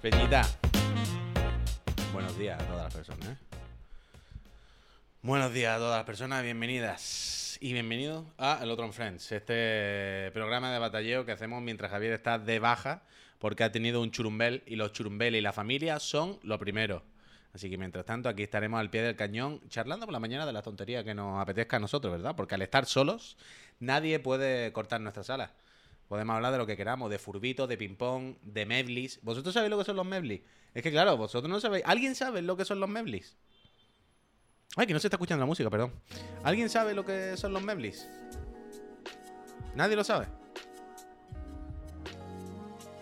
Peñita. Buenos días a todas las personas. ¿eh? Buenos días a todas las personas, bienvenidas y bienvenidos a El Otro en Friends, este programa de batalleo que hacemos mientras Javier está de baja porque ha tenido un churumbel y los churumbel y la familia son lo primero. Así que mientras tanto aquí estaremos al pie del cañón charlando por la mañana de la tontería que nos apetezca a nosotros, ¿verdad? Porque al estar solos nadie puede cortar nuestra sala. Podemos hablar de lo que queramos, de furbitos, de ping-pong, de meblis. ¿Vosotros sabéis lo que son los meblis? Es que claro, vosotros no sabéis. ¿Alguien sabe lo que son los meblis? Ay, que no se está escuchando la música, perdón. ¿Alguien sabe lo que son los meblis? ¿Nadie lo sabe?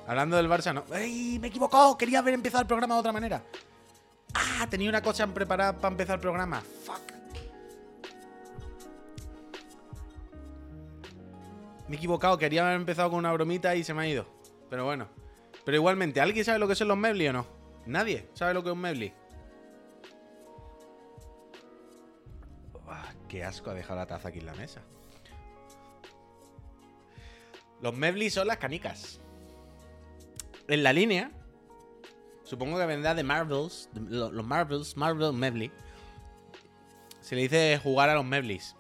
Hablando del Barça, no. ¡Ey! Me he. Quería haber empezado el programa de otra manera. Ah, tenía una cosa preparada para empezar el programa. Fuck. Me he equivocado. Quería haber empezado con una bromita y se me ha ido. Pero bueno. Pero igualmente, ¿alguien sabe lo que son los meblis o no? Nadie sabe lo que es un mebli. qué asco ha dejado la taza aquí en la mesa. Los meblis son las canicas. En la línea, supongo que vendrá de Marvels, los Marvels, Marvel Mebli. Se le dice jugar a los meblis.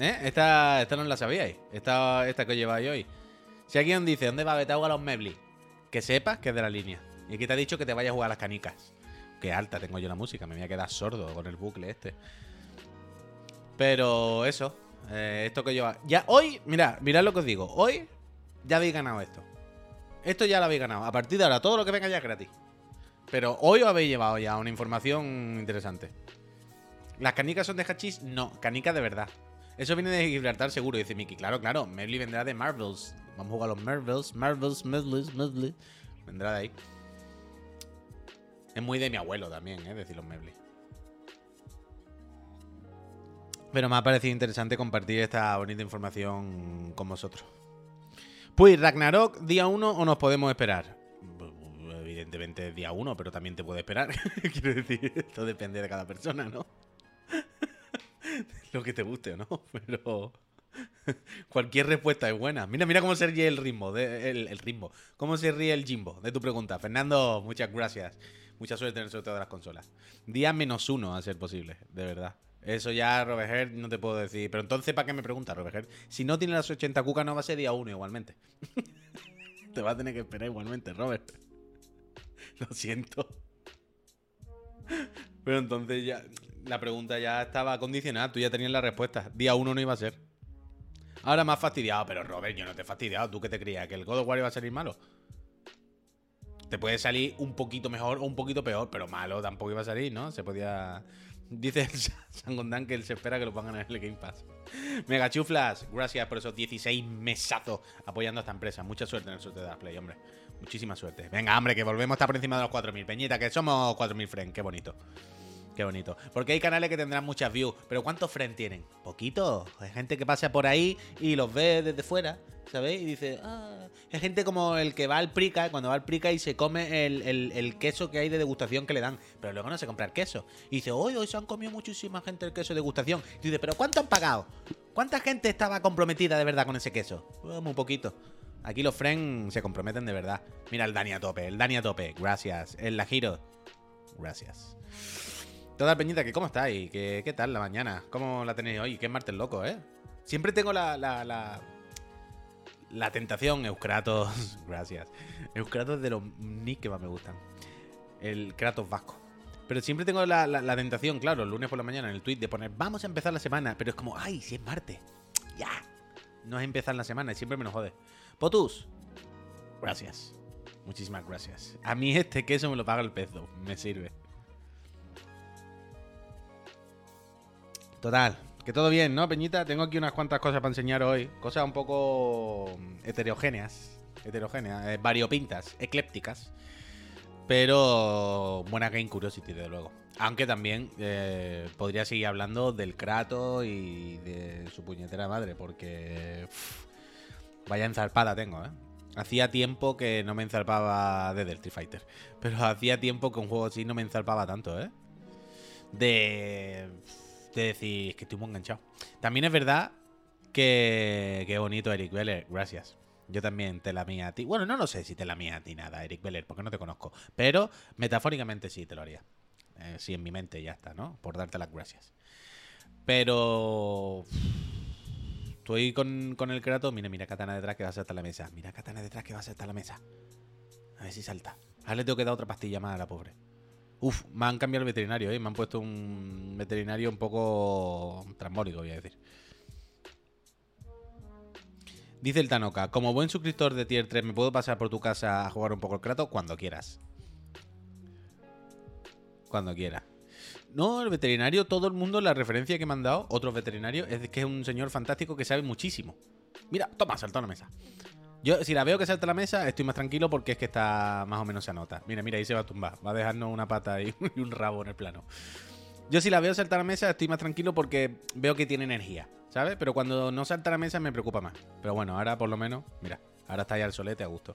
¿Eh? Esta, esta no la sabíais. Esta, esta que os lleváis hoy. Si alguien dice, ¿dónde va Betau a los meblis? Que sepas que es de la línea. Y aquí te ha dicho que te vayas a jugar a las canicas. Qué alta tengo yo la música, me voy a quedar sordo con el bucle este. Pero eso, eh, esto que yo... Ya hoy, mirad, mirad lo que os digo. Hoy ya habéis ganado esto. Esto ya lo habéis ganado. A partir de ahora, todo lo que venga ya es gratis. Pero hoy os habéis llevado ya una información interesante. ¿Las canicas son de hachís? No, canicas de verdad. Eso viene de Gibraltar seguro, dice Mickey. Claro, claro, Merly vendrá de Marvels. Vamos a jugar a los Marvels, Marvels, Marvels, Marvels. Vendrá de ahí. Es muy de mi abuelo también, ¿eh? Decir los Meblis. Pero me ha parecido interesante compartir esta bonita información con vosotros. Pues, Ragnarok, día 1 o nos podemos esperar? Evidentemente día 1, pero también te puede esperar. Quiero decir, esto depende de cada persona, ¿no? Lo que te guste o no, pero... Cualquier respuesta es buena. Mira, mira cómo se ríe el ritmo, el, ritmo. Cómo se ríe el Jimbo de tu pregunta. Fernando, muchas gracias. Mucha suerte en el sorteo de las consolas. Día menos uno a ser posible, de verdad. Eso ya, Robert no te puedo decir. Pero entonces, ¿para qué me preguntas, Robert Si no tiene las 80 cucas, no va a ser día 1 igualmente. te va a tener que esperar igualmente, Robert. Lo siento. Pero entonces ya. La pregunta ya estaba condicionada. Tú ya tenías la respuesta. Día 1 no iba a ser. Ahora has fastidiado. Pero Robert, yo no te he fastidiado. ¿Tú qué te creías? ¿Que el God of War iba a salir malo? Te puede salir un poquito mejor o un poquito peor. Pero malo tampoco iba a salir, ¿no? Se podía. Dice Sangondan que él se espera que lo pongan en el Game Pass. Mega chuflas, gracias por esos 16 mesazos apoyando a esta empresa. Mucha suerte en el sorteo de la Play, hombre. Muchísima suerte. Venga, hombre, que volvemos a estar por encima de los 4.000. Peñita, que somos 4.000 friends. Qué bonito. Qué bonito. Porque hay canales que tendrán muchas views. Pero ¿cuántos friends tienen? Poquito. Hay gente que pasa por ahí y los ve desde fuera. ¿Sabéis? Y dice, ah. Es gente como el que va al Prica, cuando va al Prica y se come el, queso que hay de degustación que le dan. Pero luego no se compra el queso. Y dice, hoy, hoy se han comido muchísima gente el queso de degustación. Y dice, ¿pero cuánto han pagado? ¿Cuánta gente estaba comprometida de verdad con ese queso? Pues muy poquito. Aquí los friends se comprometen de verdad. Mira el Dani a tope, el Dani a tope. Gracias. El La Giro. Gracias. Toda peñita, que ¿cómo estáis? ¿Qué, ¿Qué tal la mañana? ¿Cómo la tenéis hoy? Qué martes loco, ¿eh? Siempre tengo la, la, la, la tentación, Euskratos. Gracias. Euskratos de los nick que más me gustan. El Kratos vasco. Pero siempre tengo la, la, tentación, claro, el lunes por la mañana en el tweet de poner vamos a empezar la semana. Pero es como, ay, si es martes. No es empezar la semana y siempre me lo jode. Potus. Gracias. Muchísimas gracias. A mí este queso me lo paga el peso. Me sirve. Total, que todo bien, ¿no, Peñita? Tengo aquí unas cuantas cosas para enseñar hoy. Cosas un poco heterogéneas. Heterogéneas, eh, variopintas, eclépticas. Pero buena Game Curiosity, desde luego. Aunque también eh, podría seguir hablando del Kratos y de su puñetera madre, porque. vaya enzarpada tengo, ¿eh? Hacía tiempo que no me enzarpaba de Street Fighter. Pero hacía tiempo que un juego así no me enzarpaba tanto, ¿eh? De de decir, es que estoy muy enganchado. También es verdad que. Qué bonito, Eric Beller, gracias. Yo también te la mía a ti. Bueno, no lo sé si te la mía a ti nada, Eric Beller, porque no te conozco. Pero metafóricamente sí te lo haría. Eh, sí, en mi mente ya está, ¿no? Por darte las gracias. Pero. Estoy con, con el Kratos. Mira, mira, Katana detrás que va a saltar la mesa. Mira, Katana detrás que va a saltar la mesa. A ver si salta. Ahora le tengo que dar otra pastilla más a la pobre. Uf, me han cambiado el veterinario, ¿eh? Me han puesto un veterinario un poco trambólico, voy a decir. Dice el Tanoka, como buen suscriptor de Tier 3, ¿me puedo pasar por tu casa a jugar un poco el Kratos? Cuando quieras. Cuando quieras. No, el veterinario, todo el mundo, la referencia que me han dado, otros veterinarios, es que es un señor fantástico que sabe muchísimo. Mira, toma, saltó a la mesa. Yo, si la veo que salta a la mesa, estoy más tranquilo porque es que está más o menos se anota. Mira, mira, ahí se va a tumbar. Va a dejarnos una pata y un rabo en el plano. Yo si la veo saltar a la mesa, estoy más tranquilo porque veo que tiene energía. ¿sabes? Pero cuando no salta a la mesa me preocupa más. Pero bueno, ahora por lo menos, mira, ahora está ya el solete a gusto.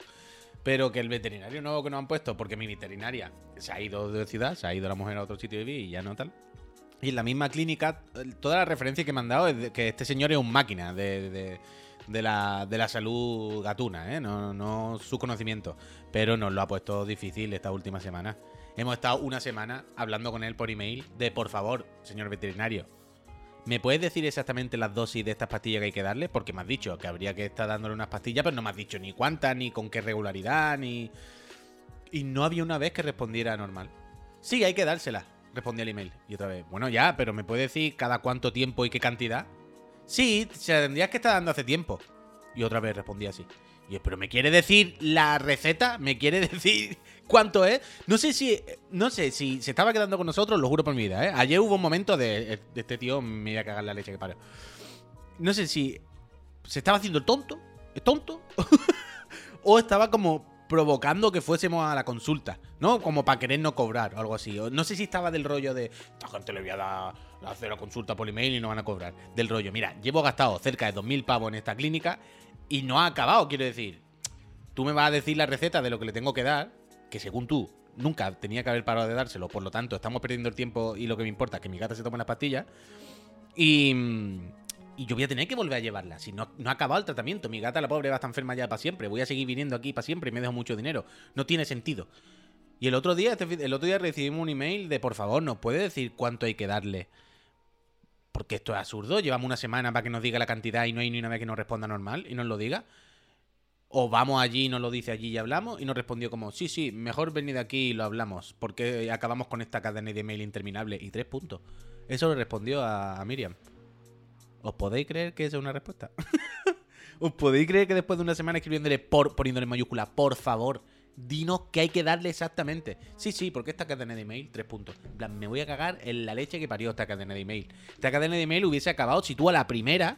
Pero que el veterinario nuevo que nos han puesto, porque mi veterinaria se ha ido de ciudad, se ha ido la mujer a otro sitio de vivir y ya no tal. Y en la misma clínica, toda la referencia que me han dado es que este señor es un máquina de, de, la, de la salud gatuna, ¿eh? No, no su conocimiento. Pero nos lo ha puesto difícil esta última semana. Hemos estado una semana hablando con él por email de, por favor, señor veterinario, ¿Me puedes decir exactamente las dosis de estas pastillas que hay que darle? Porque me has dicho que habría que estar dándole unas pastillas, pero no me has dicho ni cuántas, ni con qué regularidad, ni... Y no había una vez que respondiera normal. Sí, hay que dársela, respondí al email. Y otra vez, bueno, ya, pero ¿me puedes decir cada cuánto tiempo y qué cantidad? Sí, se la tendrías que estar dando hace tiempo. Y otra vez respondí así. Y pero ¿me quiere decir la receta? ¿Me quiere decir cuánto es? No sé si no sé si se estaba quedando con nosotros, lo juro por mi vida, ¿eh? Ayer hubo un momento de, este tío me iba a cagar la leche que parió. No sé si se estaba haciendo tonto, ¿es tonto? o estaba como provocando que fuésemos a la consulta, ¿no? Como para querer no cobrar o algo así. No sé si estaba del rollo de esta gente le voy a dar hacer la consulta por email y no van a cobrar. Del rollo, mira, llevo gastado cerca de 2.000 pavos en esta clínica y no ha acabado, quiero decir. Tú me vas a decir la receta de lo que le tengo que dar, que según tú nunca tenía que haber parado de dárselo, por lo tanto estamos perdiendo el tiempo y lo que me importa es que mi gata se tome las pastillas. Y, y yo voy a tener que volver a llevarla. Si no, no ha acabado el tratamiento, mi gata, la pobre, va a estar enferma ya para siempre. Voy a seguir viniendo aquí para siempre y me dejo mucho dinero. No tiene sentido. Y el otro día, este el otro día recibimos un email de por favor, ¿nos puede decir cuánto hay que darle? Porque esto es absurdo. Llevamos una semana para que nos diga la cantidad y no hay ni una vez que nos responda normal y nos lo diga. O vamos allí y nos lo dice allí y hablamos. Y nos respondió como, sí, sí, mejor venid aquí y lo hablamos. Porque acabamos con esta cadena de email interminable. Y tres puntos. Eso le respondió a, Miriam. ¿Os podéis creer que esa es una respuesta? ¿Os podéis creer que después de una semana escribiéndole por, poniéndole mayúscula, por favor, dinos qué hay que darle exactamente. Sí, sí, porque esta cadena de email, tres puntos. Me voy a cagar en la leche que parió esta cadena de email. Esta cadena de email hubiese acabado si tú a la primera.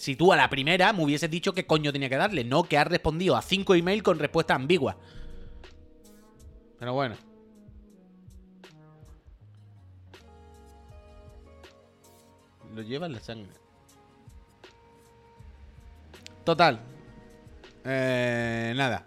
Si tú a la primera me hubieses dicho qué coño tenía que darle, no que has respondido a cinco emails con respuesta ambigua. Pero bueno. Lo lleva en la sangre. Total. Eh, nada.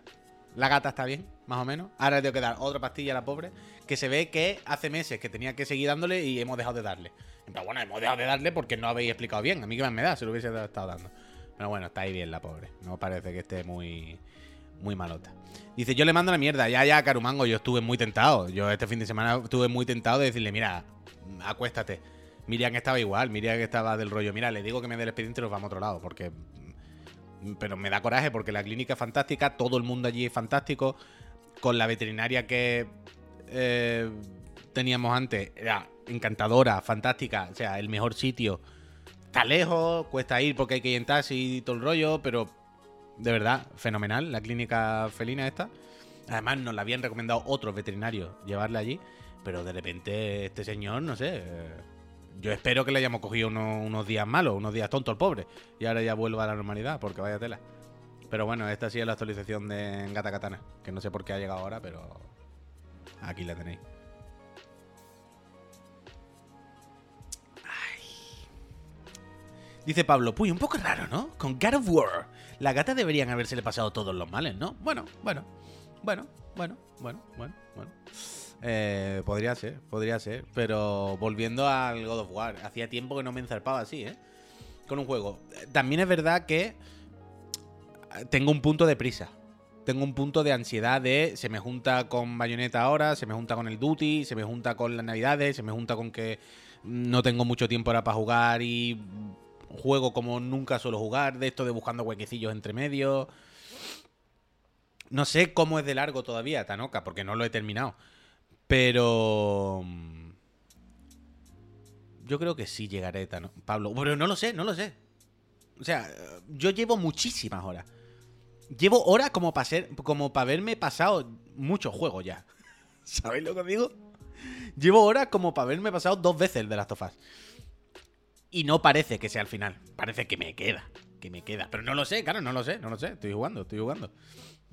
La gata está bien, más o menos. Ahora tengo que dar otra pastilla a la pobre, que se ve que hace meses que tenía que seguir dándole y hemos dejado de darle. Pero bueno, hemos dejado de darle porque no habéis explicado bien. A mí que más me da, se lo hubiese estado dando. Pero bueno, está ahí bien la pobre. No parece que esté muy, muy malota. Dice, yo le mando la mierda. Ya, ya, Carumango, yo estuve muy tentado. Yo este fin de semana estuve muy tentado de decirle, mira, acuéstate. Miriam estaba igual, Miriam estaba del rollo, mira, le digo que me dé el expediente y nos vamos a otro lado, porque pero me da coraje porque la clínica es fantástica, todo el mundo allí es fantástico, con la veterinaria que eh, teníamos antes, era encantadora, fantástica, o sea, el mejor sitio. Está lejos, cuesta ir porque hay que ir en taxi y todo el rollo, pero de verdad, fenomenal la clínica felina esta. Además, nos la habían recomendado otros veterinarios llevarla allí, pero de repente este señor, no sé, eh, yo espero que le hayamos cogido unos, días malos, unos días tontos al pobre. Y ahora ya vuelva a la normalidad, porque vaya tela. Pero bueno, esta sí es la actualización de Gata Katana. Que no sé por qué ha llegado ahora, pero aquí la tenéis. Dice Pablo, puy, un poco raro, ¿no? Con God of War. La gata deberían habérsele pasado todos los males, ¿no? Bueno, bueno, bueno, bueno, bueno, bueno, bueno. Eh, podría ser, podría ser. Pero volviendo al God of War, hacía tiempo que no me enzarpaba así, ¿eh? Con un juego. También es verdad que tengo un punto de prisa. Tengo un punto de ansiedad de se me junta con Bayonetta ahora, se me junta con el Duty, se me junta con las Navidades, se me junta con que no tengo mucho tiempo ahora para jugar y juego como nunca suelo jugar, de esto de buscando huequecillos entre medio. No sé cómo es de largo todavía, Tanoka, porque no lo he terminado. Pero. Mm, yo creo que sí llegaré, Tano Pablo. Pero no lo sé, no lo sé. O sea, yo llevo muchísimas horas. Llevo horas como para ser, como para haberme pasado muchos juegos ya. ¿Sabéis lo que digo? Llevo horas como para haberme pasado dos veces el de las tofas. Y no parece que sea el final. Parece que me queda. Que me queda. Pero no lo sé, claro, no lo sé, no lo sé. Estoy jugando, estoy jugando.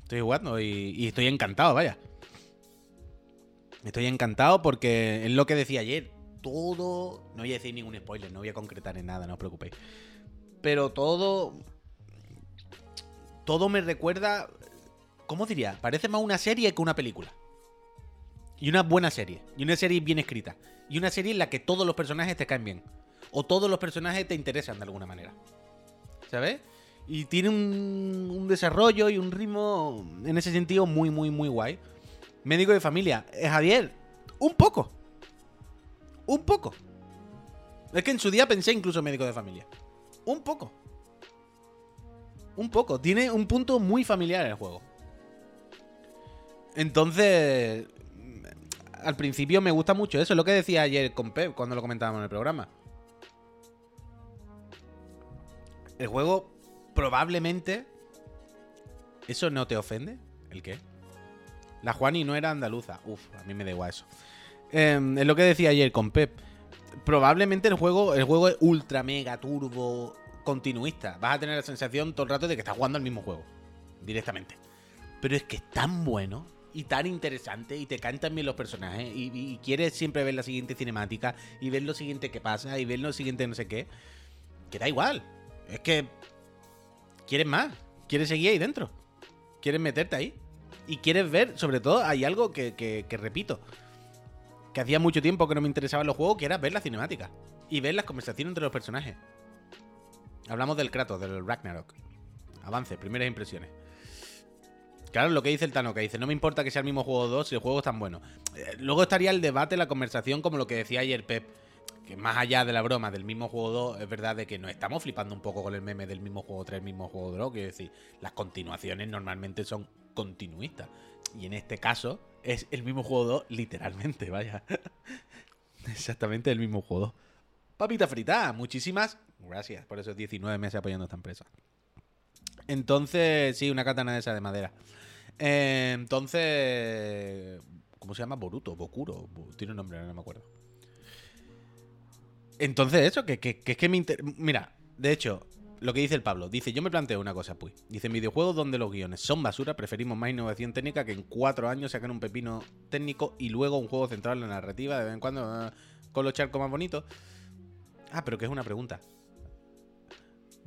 Estoy jugando y, estoy encantado, vaya. Estoy encantado porque es lo que decía ayer. Todo. No voy a decir ningún spoiler, no voy a concretar en nada, no os preocupéis. Pero todo. Todo me recuerda. ¿Cómo diría? Parece más una serie que una película. Y una buena serie. Y una serie bien escrita. Y una serie en la que todos los personajes te caen bien o todos los personajes te interesan de alguna manera. ¿Sabes? Y tiene un, desarrollo y un ritmo en ese sentido muy, muy, muy guay. Médico de familia. Eh, Javier, un poco. Un poco. Es que en su día pensé incluso médico de familia. Un poco. Un poco. Tiene un punto muy familiar el juego. Entonces, al principio me gusta mucho eso. Es lo que decía ayer con Pep cuando lo comentábamos en el programa. El juego probablemente... ¿Eso no te ofende? ¿El qué? La Juani no era andaluza. Uf, a mí me da igual eso. Em, es lo que decía ayer con Pep. Probablemente el juego, el juego es ultra mega turbo continuista. Vas a tener la sensación todo el rato de que estás jugando al mismo juego. Directamente. Pero es que es tan bueno y tan interesante y te cantan bien los personajes y, quieres siempre ver la siguiente cinemática y ver lo siguiente que pasa y ver lo siguiente no sé qué. Que da igual. Es que quieres más, quieres seguir ahí dentro, quieres meterte ahí. Y quieres ver, sobre todo, hay algo que, repito, que hacía mucho tiempo que no me interesaba en los juegos, que era ver la cinemática y ver las conversaciones entre los personajes. Hablamos del Kratos, del Ragnarok. Avance, primeras impresiones. Claro, lo que dice el Tano, que dice, no me importa que sea el mismo juego 2 si el juego es tan bueno. Eh, luego estaría el debate, la conversación, como lo que decía ayer Pep que más allá de la broma del mismo juego 2, es verdad de que nos estamos flipando un poco con el meme del mismo juego 3, el mismo juego 2, quiero decir, las continuaciones normalmente son continuistas. Y en este caso es el mismo juego 2, literalmente, vaya. Exactamente el mismo juego 2. Papita frita, muchísimas gracias por esos 19 meses apoyando esta empresa. Entonces, sí, una katana de esa de madera. Eh, entonces, ¿cómo se llama? Boruto, Bokuro, tiene un nombre, no me acuerdo. Entonces, eso, que, es que me Mira, de hecho, lo que dice el Pablo, dice, yo me planteo una cosa, pues. Dice, videojuegos donde los guiones son basura, preferimos más innovación técnica que en cuatro años sacar un pepino técnico y luego un juego centrado en la narrativa, de vez en cuando, ah, con los charcos más bonitos. Ah, pero que es una pregunta.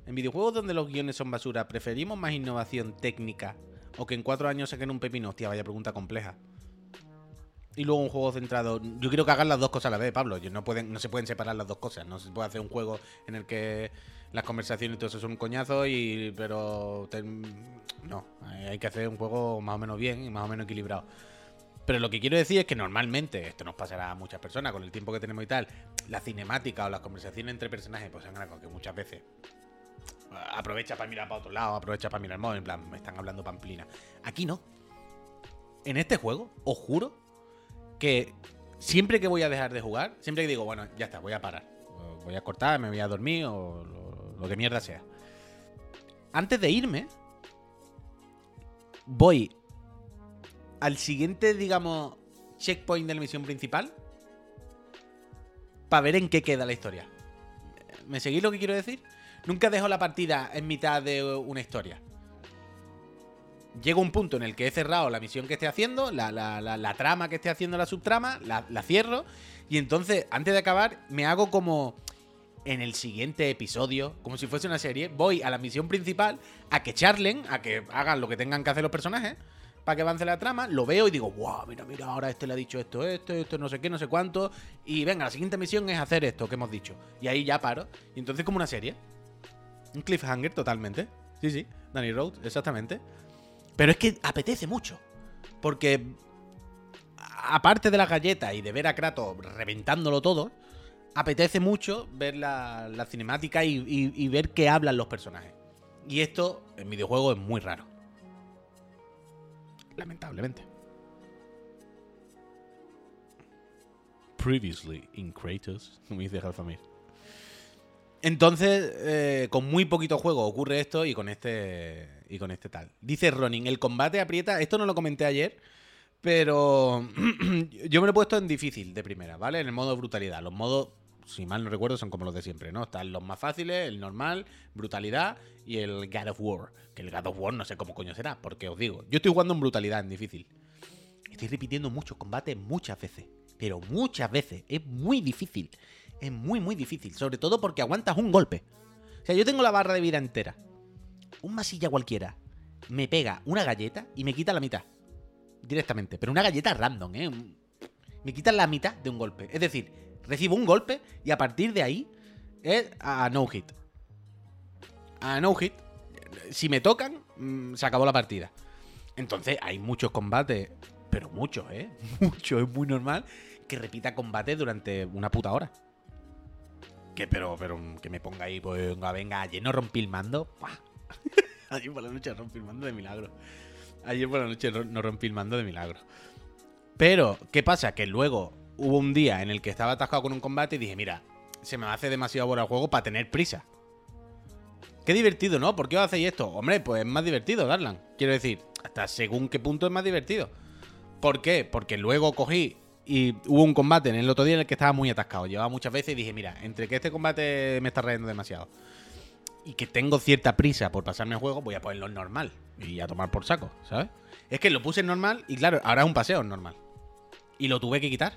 En videojuegos donde los guiones son basura, ¿preferimos más innovación técnica o que en cuatro años saquen un pepino? Hostia, vaya pregunta compleja y luego un juego centrado. Yo quiero que hagan las dos cosas a la vez, Pablo. No, pueden, no se pueden separar las dos cosas. No se puede hacer un juego en el que las conversaciones y todo eso son un coñazo, y, pero. no, hay que hacer un juego más o menos bien y más o menos equilibrado. Pero lo que quiero decir es que normalmente, esto nos pasará a muchas personas con el tiempo que tenemos y tal, la cinemática o las conversaciones entre personajes, pues son algo que muchas veces aprovecha para mirar para otro lado, aprovecha para mirar al móvil, en plan, me están hablando pamplina. Aquí no. En este juego, os juro que siempre que voy a dejar de jugar, siempre que digo, bueno, ya está, voy a parar. Voy a cortar, me voy a dormir o lo, que mierda sea. Antes de irme, voy al siguiente, digamos, checkpoint de la misión principal para ver en qué queda la historia. ¿Me seguís lo que quiero decir? Nunca dejo la partida en mitad de una historia llego a un punto en el que he cerrado la misión que esté haciendo, la, trama que esté haciendo la subtrama, la, cierro. Y entonces, antes de acabar, me hago como en el siguiente episodio, como si fuese una serie, voy a la misión principal a que charlen, a que hagan lo que tengan que hacer los personajes, para que avance la trama, lo veo y digo, wow, mira, mira, ahora este le ha dicho esto, esto, esto, no sé qué, no sé cuánto. Y venga, la siguiente misión es hacer esto que hemos dicho. Y ahí ya paro. Y entonces como una serie. Un cliffhanger totalmente. Sí, sí, Danny Rhodes, exactamente. Pero es que apetece mucho. Porque aparte de las galletas y de ver a Kratos reventándolo todo, apetece mucho ver la, cinemática y, ver qué hablan los personajes. Y esto en videojuegos es muy raro. Lamentablemente. Previously in Kratos, como dice Halfamir. Entonces, eh, con muy poquito juego ocurre esto y con este y con este tal. Dice Ronin, el combate aprieta. Esto no lo comenté ayer, pero yo me lo he puesto en difícil de primera, ¿vale? En el modo brutalidad. Los modos, si mal no recuerdo, son como los de siempre, ¿no? Están los más fáciles, el normal, brutalidad y el God of War. Que el God of War no sé cómo coño será, porque os digo, yo estoy jugando en brutalidad, en difícil. Estoy repitiendo muchos combates muchas veces, pero muchas veces. Es muy difícil. Es muy, muy difícil. Sobre todo porque aguantas un golpe. O sea, yo tengo la barra de vida entera. Un masilla cualquiera me pega una galleta y me quita la mitad directamente. Pero una galleta random, ¿eh? Me quitan la mitad de un golpe. Es decir, recibo un golpe y a partir de ahí es a no hit. A no hit. Si me tocan, mm, se acabó la partida. Entonces hay muchos combates, pero muchos, ¿eh? Mucho, es muy normal que repita combates durante una puta hora. Que, pero, pero que me ponga ahí, pues venga, venga, ayer no rompí el mando. ayer por la noche rompí el mando de milagro. Ayer por la noche no rompí el mando de milagro. Pero, ¿qué pasa? Que luego hubo un día en el que estaba atascado con un combate y dije, mira, se me hace demasiado bueno el juego para tener prisa. Qué divertido, ¿no? ¿Por qué os hacéis esto? Hombre, pues es más divertido, Darlan. Quiero decir, hasta según qué punto es más divertido. ¿Por qué? Porque luego cogí y hubo un combate en el otro día en el que estaba muy atascado. Llevaba muchas veces y dije, mira, entre que este combate me está rayando demasiado y que tengo cierta prisa por pasarme el juego, voy a ponerlo en normal y a tomar por saco, ¿sabes? Es que lo puse en normal y claro, ahora es un paseo en normal. Y lo tuve que quitar.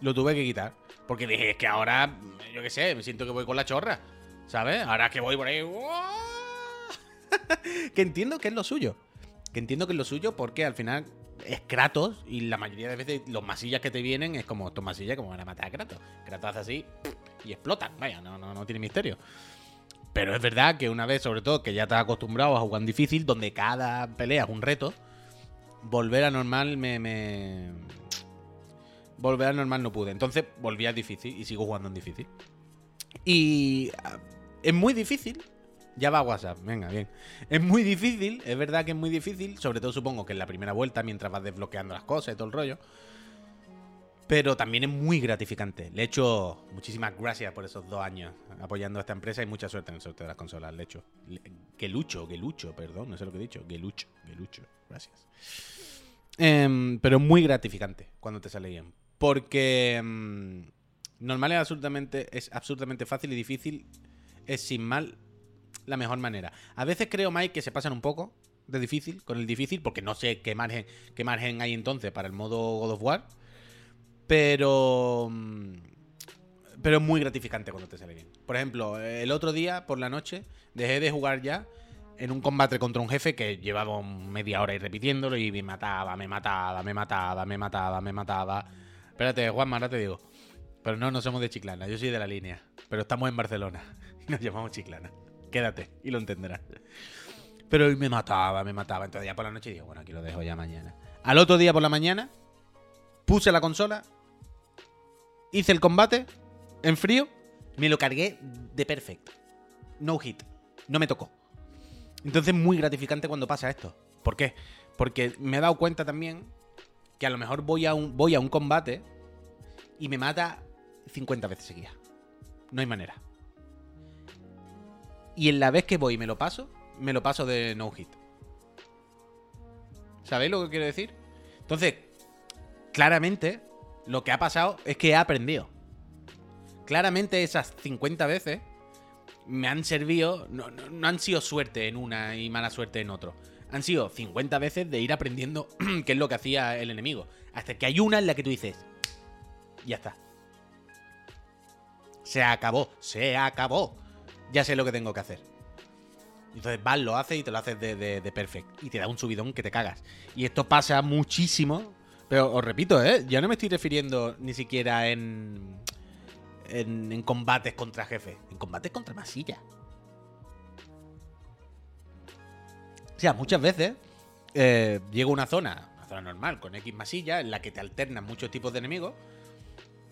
Lo tuve que quitar. Porque dije, es que ahora, yo qué sé, me siento que voy con la chorra. ¿Sabes? Ahora que voy por ahí. que entiendo que es lo suyo. Que entiendo que es lo suyo porque al final es Kratos y la mayoría de veces los masillas que te vienen es como estos masillas como van a matar a Kratos. Kratos hace así y explotan. Vaya, no, no, no tiene misterio. Pero es verdad que una vez, sobre todo, que ya estás acostumbrado a jugar en difícil, donde cada pelea es un reto, volver a normal me, me... Volver a normal no pude. Entonces volví a difícil y sigo jugando en difícil. Y ah, es muy difícil. Ya va WhatsApp, venga, bien. Es muy difícil, es verdad que es muy difícil, sobre todo supongo que en la primera vuelta, mientras vas desbloqueando las cosas y todo el rollo. Pero también es muy gratificante. Le echo muchísimas gracias por esos dos años apoyando a esta empresa y mucha suerte en el sorteo de las consolas. Le echo. Que lucho, que lucho, perdón, no sé lo que he dicho. Que lucho, que lucho. Gracias. Em, pero es muy gratificante cuando te sale bien. Porque em, normal es absolutamente, es absolutamente fácil y difícil. Es sin mal la mejor manera. A veces creo, Mike, que se pasan un poco de difícil con el difícil, porque no sé qué margen, qué margen hay entonces para el modo God of War. Pero. Mm, pero es muy gratificante cuando te sale bien. Por ejemplo, el otro día, por la noche, dejé de jugar ya en un combate contra un jefe que llevaba media hora y repitiéndolo y me mataba, me mataba, me mataba, me mataba, me mataba. Espérate, Juanma, ahora te digo. Pero no, no somos de Chiclana, yo soy de la línea. Pero estamos en Barcelona y nos llamamos Chiclana. Quédate y lo entenderás. Pero hoy me mataba, me mataba. Entonces ya por la noche digo, bueno, aquí lo dejo ya mañana. Al otro día por la mañana, puse la consola, hice el combate en frío, me lo cargué de perfecto. No hit. No me tocó. Entonces muy gratificante cuando pasa esto. ¿Por qué? Porque me he dado cuenta también que a lo mejor voy a un, voy a un combate y me mata 50 veces seguidas. No hay manera. Y en la vez que voy y me lo paso, me lo paso de no hit. ¿Sabéis lo que quiero decir? Entonces, claramente, lo que ha pasado es que he aprendido. Claramente esas 50 veces me han servido, no, han sido suerte en una y mala suerte en otro. Han sido 50 veces de ir aprendiendo qué es lo que hacía el enemigo. Hasta que hay una en la que tú dices, ya está. Se acabó, se acabó ya sé lo que tengo que hacer. Entonces Val lo hace y te lo haces de, de, perfect. Y te da un subidón que te cagas. Y esto pasa muchísimo. Pero os repito, ¿eh? Ya no me estoy refiriendo ni siquiera en, en, en combates contra jefes. En combates contra masilla. O sea, muchas veces eh, llego a una zona, una zona normal, con X masilla, en la que te alternan muchos tipos de enemigos.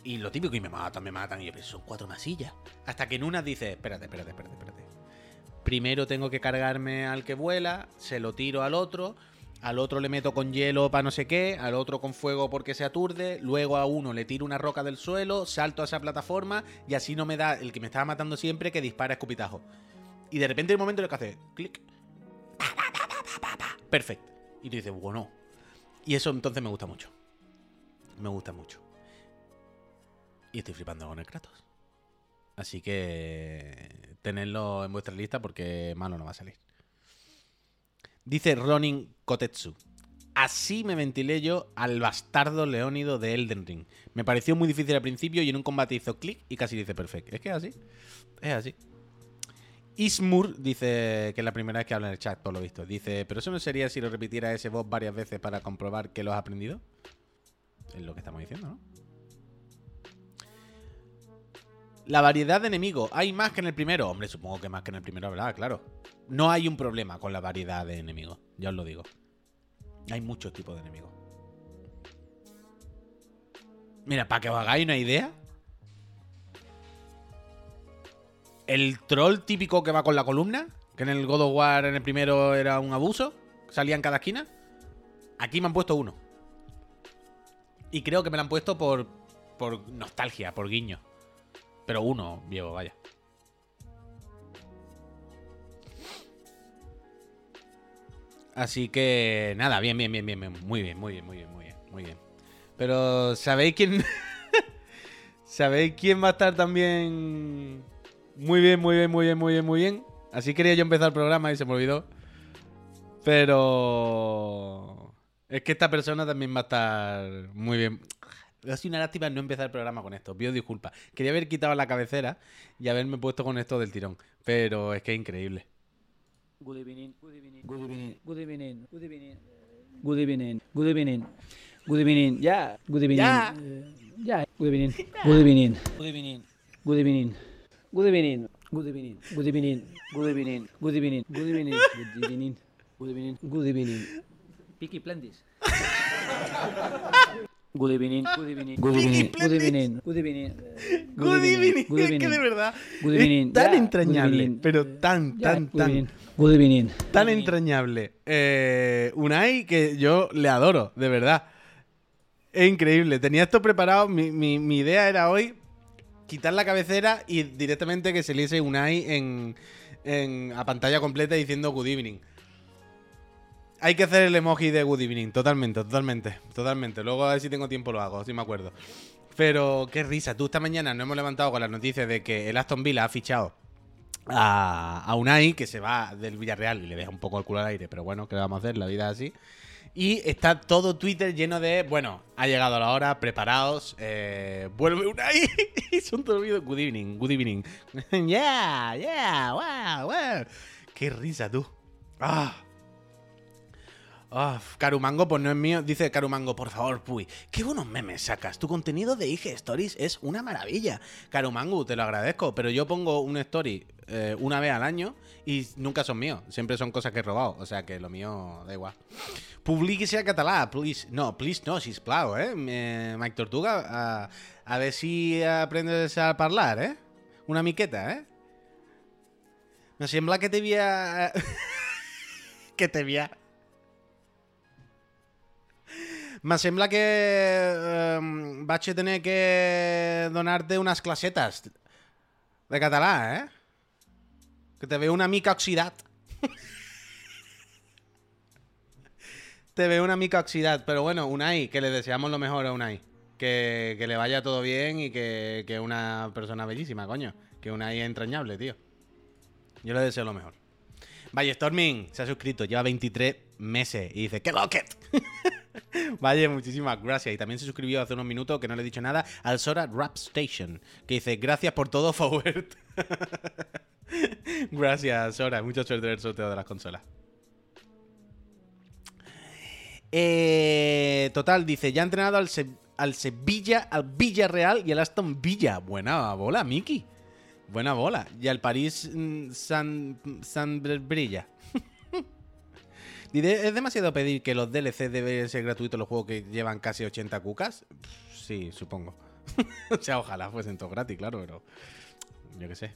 Y lo típico, y me matan, me matan, y yo pienso, son cuatro masillas. Hasta que en una dice, espérate, espérate, espérate, espérate. Primero tengo que cargarme al que vuela, se lo tiro al otro, al otro le meto con hielo para no sé qué, al otro con fuego porque se aturde, luego a uno le tiro una roca del suelo, salto a esa plataforma y así no me da el que me estaba matando siempre que dispara escupitajo. Y de repente un momento en el que hace clic. Perfecto. Y tú dices, bueno. Y eso entonces me gusta mucho. Me gusta mucho. Y estoy flipando con el Kratos. Así que tenedlo en vuestra lista porque malo no va a salir. Dice Ronin Kotetsu. Así me ventilé yo al bastardo Leónido de Elden Ring. Me pareció muy difícil al principio y en un combate hizo clic y casi dice perfecto. Es que es así. Es así. Ismur dice que es la primera vez que habla en el chat, por lo visto. Dice, pero eso no sería si lo repitiera ese voz varias veces para comprobar que lo has aprendido. Es lo que estamos diciendo, ¿no? La variedad de enemigos. ¿Hay más que en el primero? Hombre, supongo que más que en el primero, ¿verdad? Claro. No hay un problema con la variedad de enemigos, ya os lo digo. Hay muchos tipos de enemigos. Mira, para que os hagáis una idea. El troll típico que va con la columna, que en el God of War en el primero era un abuso, salía en cada esquina. Aquí me han puesto uno. Y creo que me lo han puesto por, por nostalgia, por guiño. Pero uno, viejo, vaya. Así que nada, bien, bien, bien, bien, bien. Muy bien, muy bien, muy bien, muy bien, muy bien. Pero ¿sabéis quién? ¿Sabéis quién va a estar también muy bien, muy bien, muy bien, muy bien, muy bien? Así quería yo empezar el programa y se me olvidó. Pero es que esta persona también va a estar muy bien. Ha sido una lástima no empezar el programa con esto. Pido disculpas. Quería haber quitado la cabecera y haberme puesto con esto del tirón. Pero es que es increíble. Good evening, good evening, good evening, good evening, good evening, good evening, good evening, good evening, ya, good evening, Ya. eh, ya, good evening, good evening, good evening, good evening, good evening, good evening, good evening, good evening, good evening, good evening, good evening, good evening, good evening, Picky Plantis. Good evening, good evening, good evening, good evening, good evening, Good evening. good que de verdad. Es tan entrañable. pero tan, tan, good tan. evening, Good evening. tan entrañable. Eh, Unai que yo le adoro, de verdad. Es increíble. Tenía esto preparado. Mi, mi- mi idea era hoy quitar la cabecera y directamente que se liese Unai en, en- a pantalla completa diciendo good evening. Hay que hacer el emoji de good evening, totalmente, totalmente, totalmente. Luego a ver si tengo tiempo lo hago, si me acuerdo. Pero qué risa, tú esta mañana nos hemos levantado con las noticias de que el Aston Villa ha fichado a, a Unai, que se va del Villarreal y le deja un poco el culo al aire, pero bueno, ¿qué vamos a hacer? La vida así. Y está todo Twitter lleno de, bueno, ha llegado la hora, preparaos, eh, vuelve Unai. y son todos vídeos, good evening, good evening. yeah, yeah, wow, wow. Qué risa tú. Ah. Ah, Carumango, pues no es mío. Dice Carumango, por favor, Puy, qué buenos memes sacas. Tu contenido de IG Stories es una maravilla. Carumango, te lo agradezco, pero yo pongo un story eh, una vez al año y nunca son míos. Siempre son cosas que he robado. O sea que lo mío da igual. Publiquese a català, please. No, please no, sisplau, eh? eh Mike Tortuga, a, ver si aprendes a hablar, eh? Una miqueta, eh? Me sembla que te havia... que te havia... Me sembla que eh, vaig que donar-te unes classetes de català, eh? Que te veo una mica oxidat. te veo una mica oxidat. Pero bueno, Unai, que le deseamos lo mejor a Unai. Que, que le vaya todo bien y que que es una persona bellísima, coño. Que Unai es entrañable, tío. Yo le deseo lo mejor. Vaya, Storming se ha suscrito, lleva 23 meses y dice, ¡qué locket! Vaya, muchísimas gracias. Y también se suscribió hace unos minutos, que no le he dicho nada, al Sora Rap Station, que dice, gracias por todo, Forward. gracias, Sora. Mucha suerte en el sorteo de las consolas. Eh, total, dice, ya ha entrenado al, Se- al Sevilla, al Villarreal y al Aston Villa. Buena bola, Miki. Buena bola. Y al París mm, San, San Brilla. ¿Es demasiado pedir que los DLC deben ser gratuitos los juegos que llevan casi 80 cucas? Sí, supongo. o sea, ojalá fuesen todos gratis, claro, pero. Yo qué sé.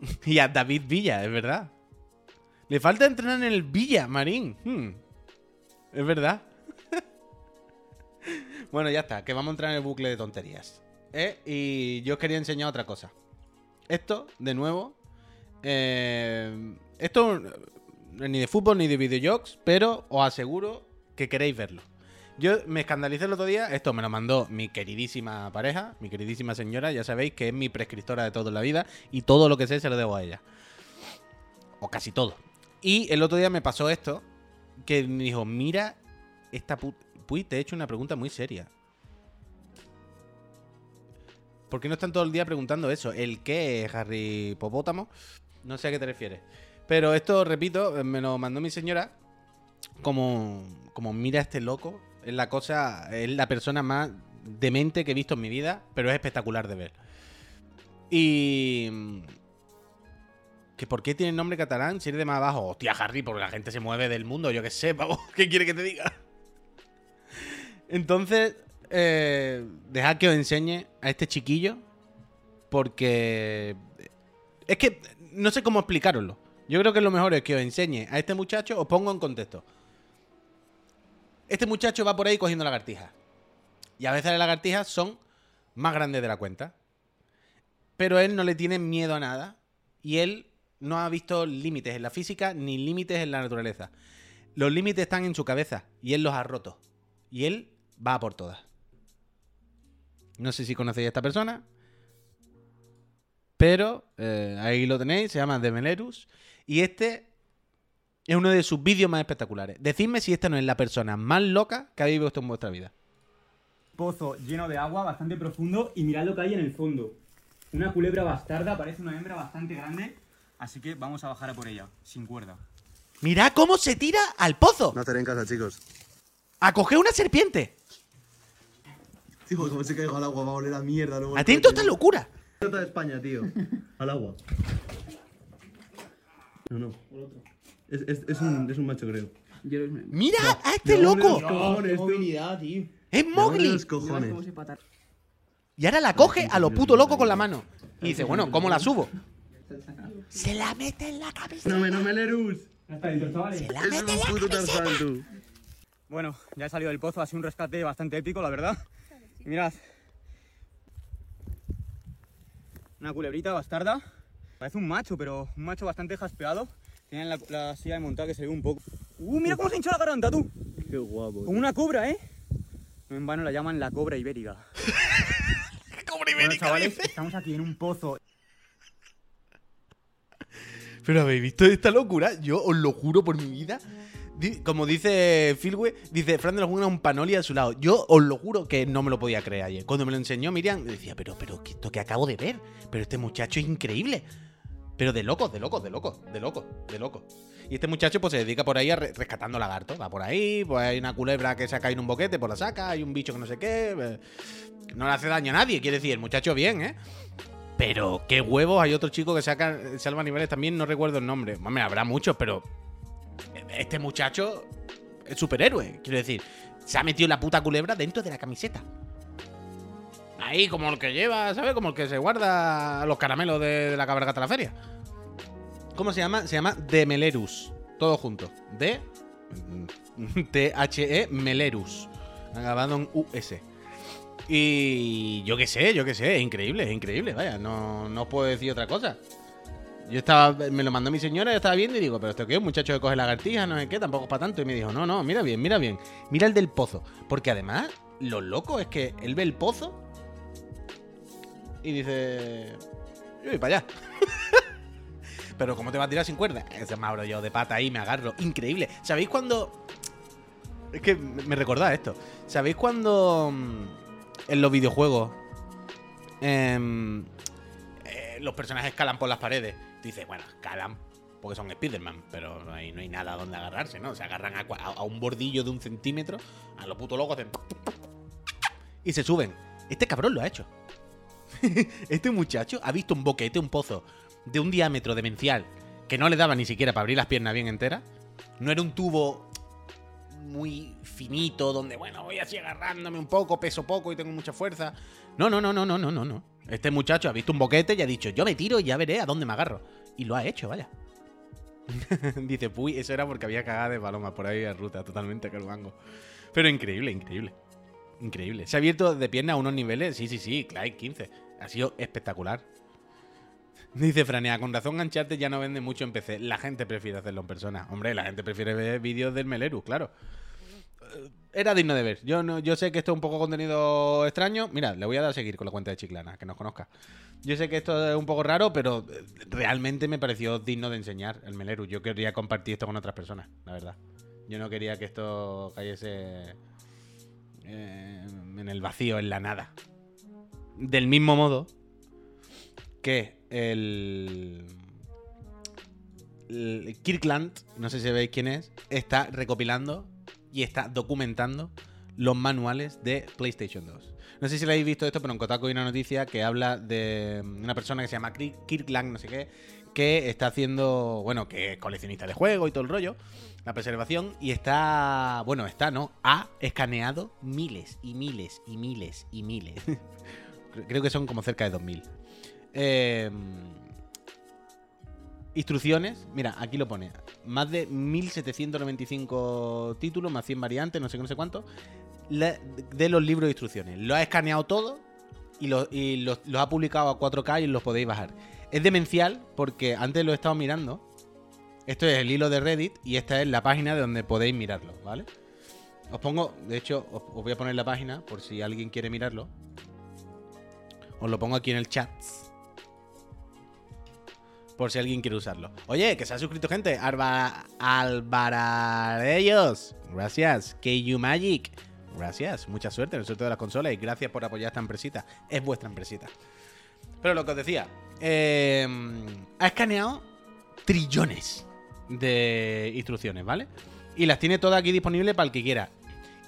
y a David Villa, es verdad. Le falta entrenar en el Villa, Marín. Hmm. Es verdad. bueno, ya está, que vamos a entrar en el bucle de tonterías. ¿eh? Y yo os quería enseñar otra cosa. Esto, de nuevo. Eh, esto es ni de fútbol ni de videojuegos, pero os aseguro que queréis verlo. Yo me escandalicé el otro día, esto me lo mandó mi queridísima pareja, mi queridísima señora, ya sabéis que es mi prescriptora de toda la vida y todo lo que sé se lo debo a ella. O casi todo. Y el otro día me pasó esto, que me dijo, mira esta puta... Te he hecho una pregunta muy seria. ¿Por qué no están todo el día preguntando eso? ¿El qué Harry Popótamo? No sé a qué te refieres. Pero esto, repito, me lo mandó mi señora como, como mira a este loco. Es la cosa, es la persona más demente que he visto en mi vida, pero es espectacular de ver. Y... ¿Que ¿Por qué tiene nombre catalán si eres de más abajo? Hostia, Harry, porque la gente se mueve del mundo, yo qué sé, vamos, ¿qué quiere que te diga? Entonces, eh, dejad que os enseñe a este chiquillo, porque es que no sé cómo explicároslo. Yo creo que lo mejor es que os enseñe a este muchacho, os pongo en contexto. Este muchacho va por ahí cogiendo lagartijas. Y a veces las lagartijas son más grandes de la cuenta. Pero él no le tiene miedo a nada. Y él no ha visto límites en la física ni límites en la naturaleza. Los límites están en su cabeza y él los ha roto. Y él va a por todas. No sé si conocéis a esta persona. Pero eh, ahí lo tenéis, se llama Demelerus. Y este es uno de sus vídeos más espectaculares. Decidme si esta no es la persona más loca que habéis visto en vuestra vida. Pozo lleno de agua, bastante profundo, y mirad lo que hay en el fondo. Una culebra bastarda, parece una hembra bastante grande, así que vamos a bajar a por ella, sin cuerda. Mirad cómo se tira al pozo. No hacer en casa, chicos. A coger una serpiente. Tío, como se caiga al agua, va a oler a mierda. luego Atento a esta locura. De España, tío. Al agua. No, no. Es, es, es, un, es un macho, creo. Mira a este No, loco. tú. movilidad, tío. Es Mowgli. los cojones. Y ahora la coge a lo puto loco con la mano. Y dice, bueno, ¿cómo la subo? Se la mete en la cabeza. No me, no me, Lerus. Ya está dentro, chavales. La Es mete en un la puto cabeza. Tarzán, tú. Bueno, ya he salido del pozo, ha sido un rescate bastante épico, la verdad. Y mirad. Una culebrita bastarda. Parece un macho, pero un macho bastante jaspeado. Tiene la, la silla de montar que se ve un poco. ¡Uh, mira cómo se hincha la garganta, tú! Qué guapo. Como una cobra, ¿eh? No en vano la llaman la cobra ibérica. Cobra Bueno, ibérica, chavales, dice. estamos aquí en un pozo Pero habéis visto esta locura, yo os lo juro por mi vida. Como dice Philwe, dice Fran de la un panoli a su lado. Yo os lo juro que no me lo podía creer ayer. Cuando me lo enseñó Miriam, decía, pero, pero, ¿qué esto que acabo de ver? Pero este muchacho es increíble. Pero de locos, de locos, de locos, de locos, de locos. Y este muchacho pues se dedica por ahí a re- rescatando lagartos. Va por ahí, pues hay una culebra que caído en un boquete, pues la saca, hay un bicho que no sé qué. eh, No le hace daño a nadie, quiere decir, el muchacho bien, ¿eh? Pero qué huevos, hay otro chico que saca, salva niveles también, no recuerdo el nombre. Hombre, habrá muchos, pero este muchacho es superhéroe, quiero decir. Se ha metido la puta culebra dentro de la camiseta. Ahí, como el que lleva, ¿sabes? Como el que se guarda los caramelos de, la cabalgata de la feria. ¿Cómo se llama? Se llama Demelerus. Todo junto. De. T-H-E Melerus. Acabado en US. Y yo qué sé, yo qué sé, es increíble, es increíble, vaya, no, no os puedo decir otra cosa. Yo estaba, me lo mandó mi señora, yo estaba viendo y digo, pero esto qué es, muchacho que coge lagartijas, no sé qué, tampoco es para tanto. Y me dijo, no, no, mira bien, mira bien, mira el del pozo. Porque además, lo loco es que él ve el pozo y dice, yo voy para allá. pero ¿cómo te va a tirar sin cuerda? Ese me abro yo de pata ahí, me agarro. Increíble. ¿Sabéis cuando...? Es que me recordaba esto. ¿Sabéis cuando mm, en los videojuegos em, eh, los personajes escalan por las paredes? Tú dices, bueno, escalan porque son Spider-Man, pero ahí no hay nada donde agarrarse, ¿no? Se agarran a- a un bordillo de un centímetro, a los putos locos hacen... Y se suben. Este cabrón lo ha hecho. este muchacho ha visto un boquete, un pozo de un diámetro demencial que no le daba ni siquiera para abrir las piernas bien enteras. No era un tubo muy finito donde, bueno, voy así agarrándome un poco, peso poco y tengo mucha fuerza. No, no, no, no, no, no, no, no. Este muchacho ha visto un boquete y ha dicho, yo me tiro y ya veré a dónde me agarro. Y lo ha hecho, vaya. Dice, puy, eso era porque había cagada de paloma por ahí en ruta, totalmente mango. Pero increíble, increíble. Increíble. Se ha abierto de pierna a unos niveles, sí, sí, sí, Clyde 15. Ha sido espectacular. Dice Franea, con razón Ancharte ya no vende mucho en PC. La gente prefiere hacerlo en persona. Hombre, la gente prefiere ver vídeos del Meleru, claro. Era digno de ver. Yo, no, yo sé que esto es un poco contenido extraño. Mira, le voy a dar a seguir con la cuenta de Chiclana, que nos conozca. Yo sé que esto es un poco raro, pero eh, realmente me pareció digno de enseñar el Meleru. Yo quería compartir esto con otras personas, la verdad. Yo no quería que esto cayese eh, en el vacío, en la nada. Del mismo modo que el, el Kirkland, no sé si veis quién es, está recopilando y está documentando los manuales de PlayStation 2. No sé si lo habéis visto esto, pero en Kotaku hay una noticia que habla de una persona que se llama Kirk- Kirkland, no sé qué, que está haciendo, bueno, que es coleccionista de juegos y todo el rollo, la preservación, y está, bueno, está, ¿no? Ha escaneado miles y miles y miles y miles. Creo que son como cerca de 2000. Eh, instrucciones, mira, aquí lo pone. Más de 1795 títulos, más 100 variantes, no sé no sé cuánto. de los libros de instrucciones. Lo ha escaneado todo y, lo- y los, ha publicado a 4K y los podéis bajar. Es demencial porque antes lo he estado mirando. Esto es el hilo de Reddit y esta es la página de donde podéis mirarlo, ¿vale? Os pongo, de hecho, os voy a poner la página por si alguien quiere mirarlo. Os lo pongo aquí en el chat. Por si alguien quiere usarlo. Oye, que se ha suscrito gente. Alba. Gracias. KU Magic. Gracias. Mucha suerte en el sorteo de las consolas. Y gracias por apoyar esta empresita. Es vuestra empresita. Pero lo que os decía. eh, ha escaneado trillones de instrucciones, ¿vale? Y las tiene todas aquí disponibles para el que quiera.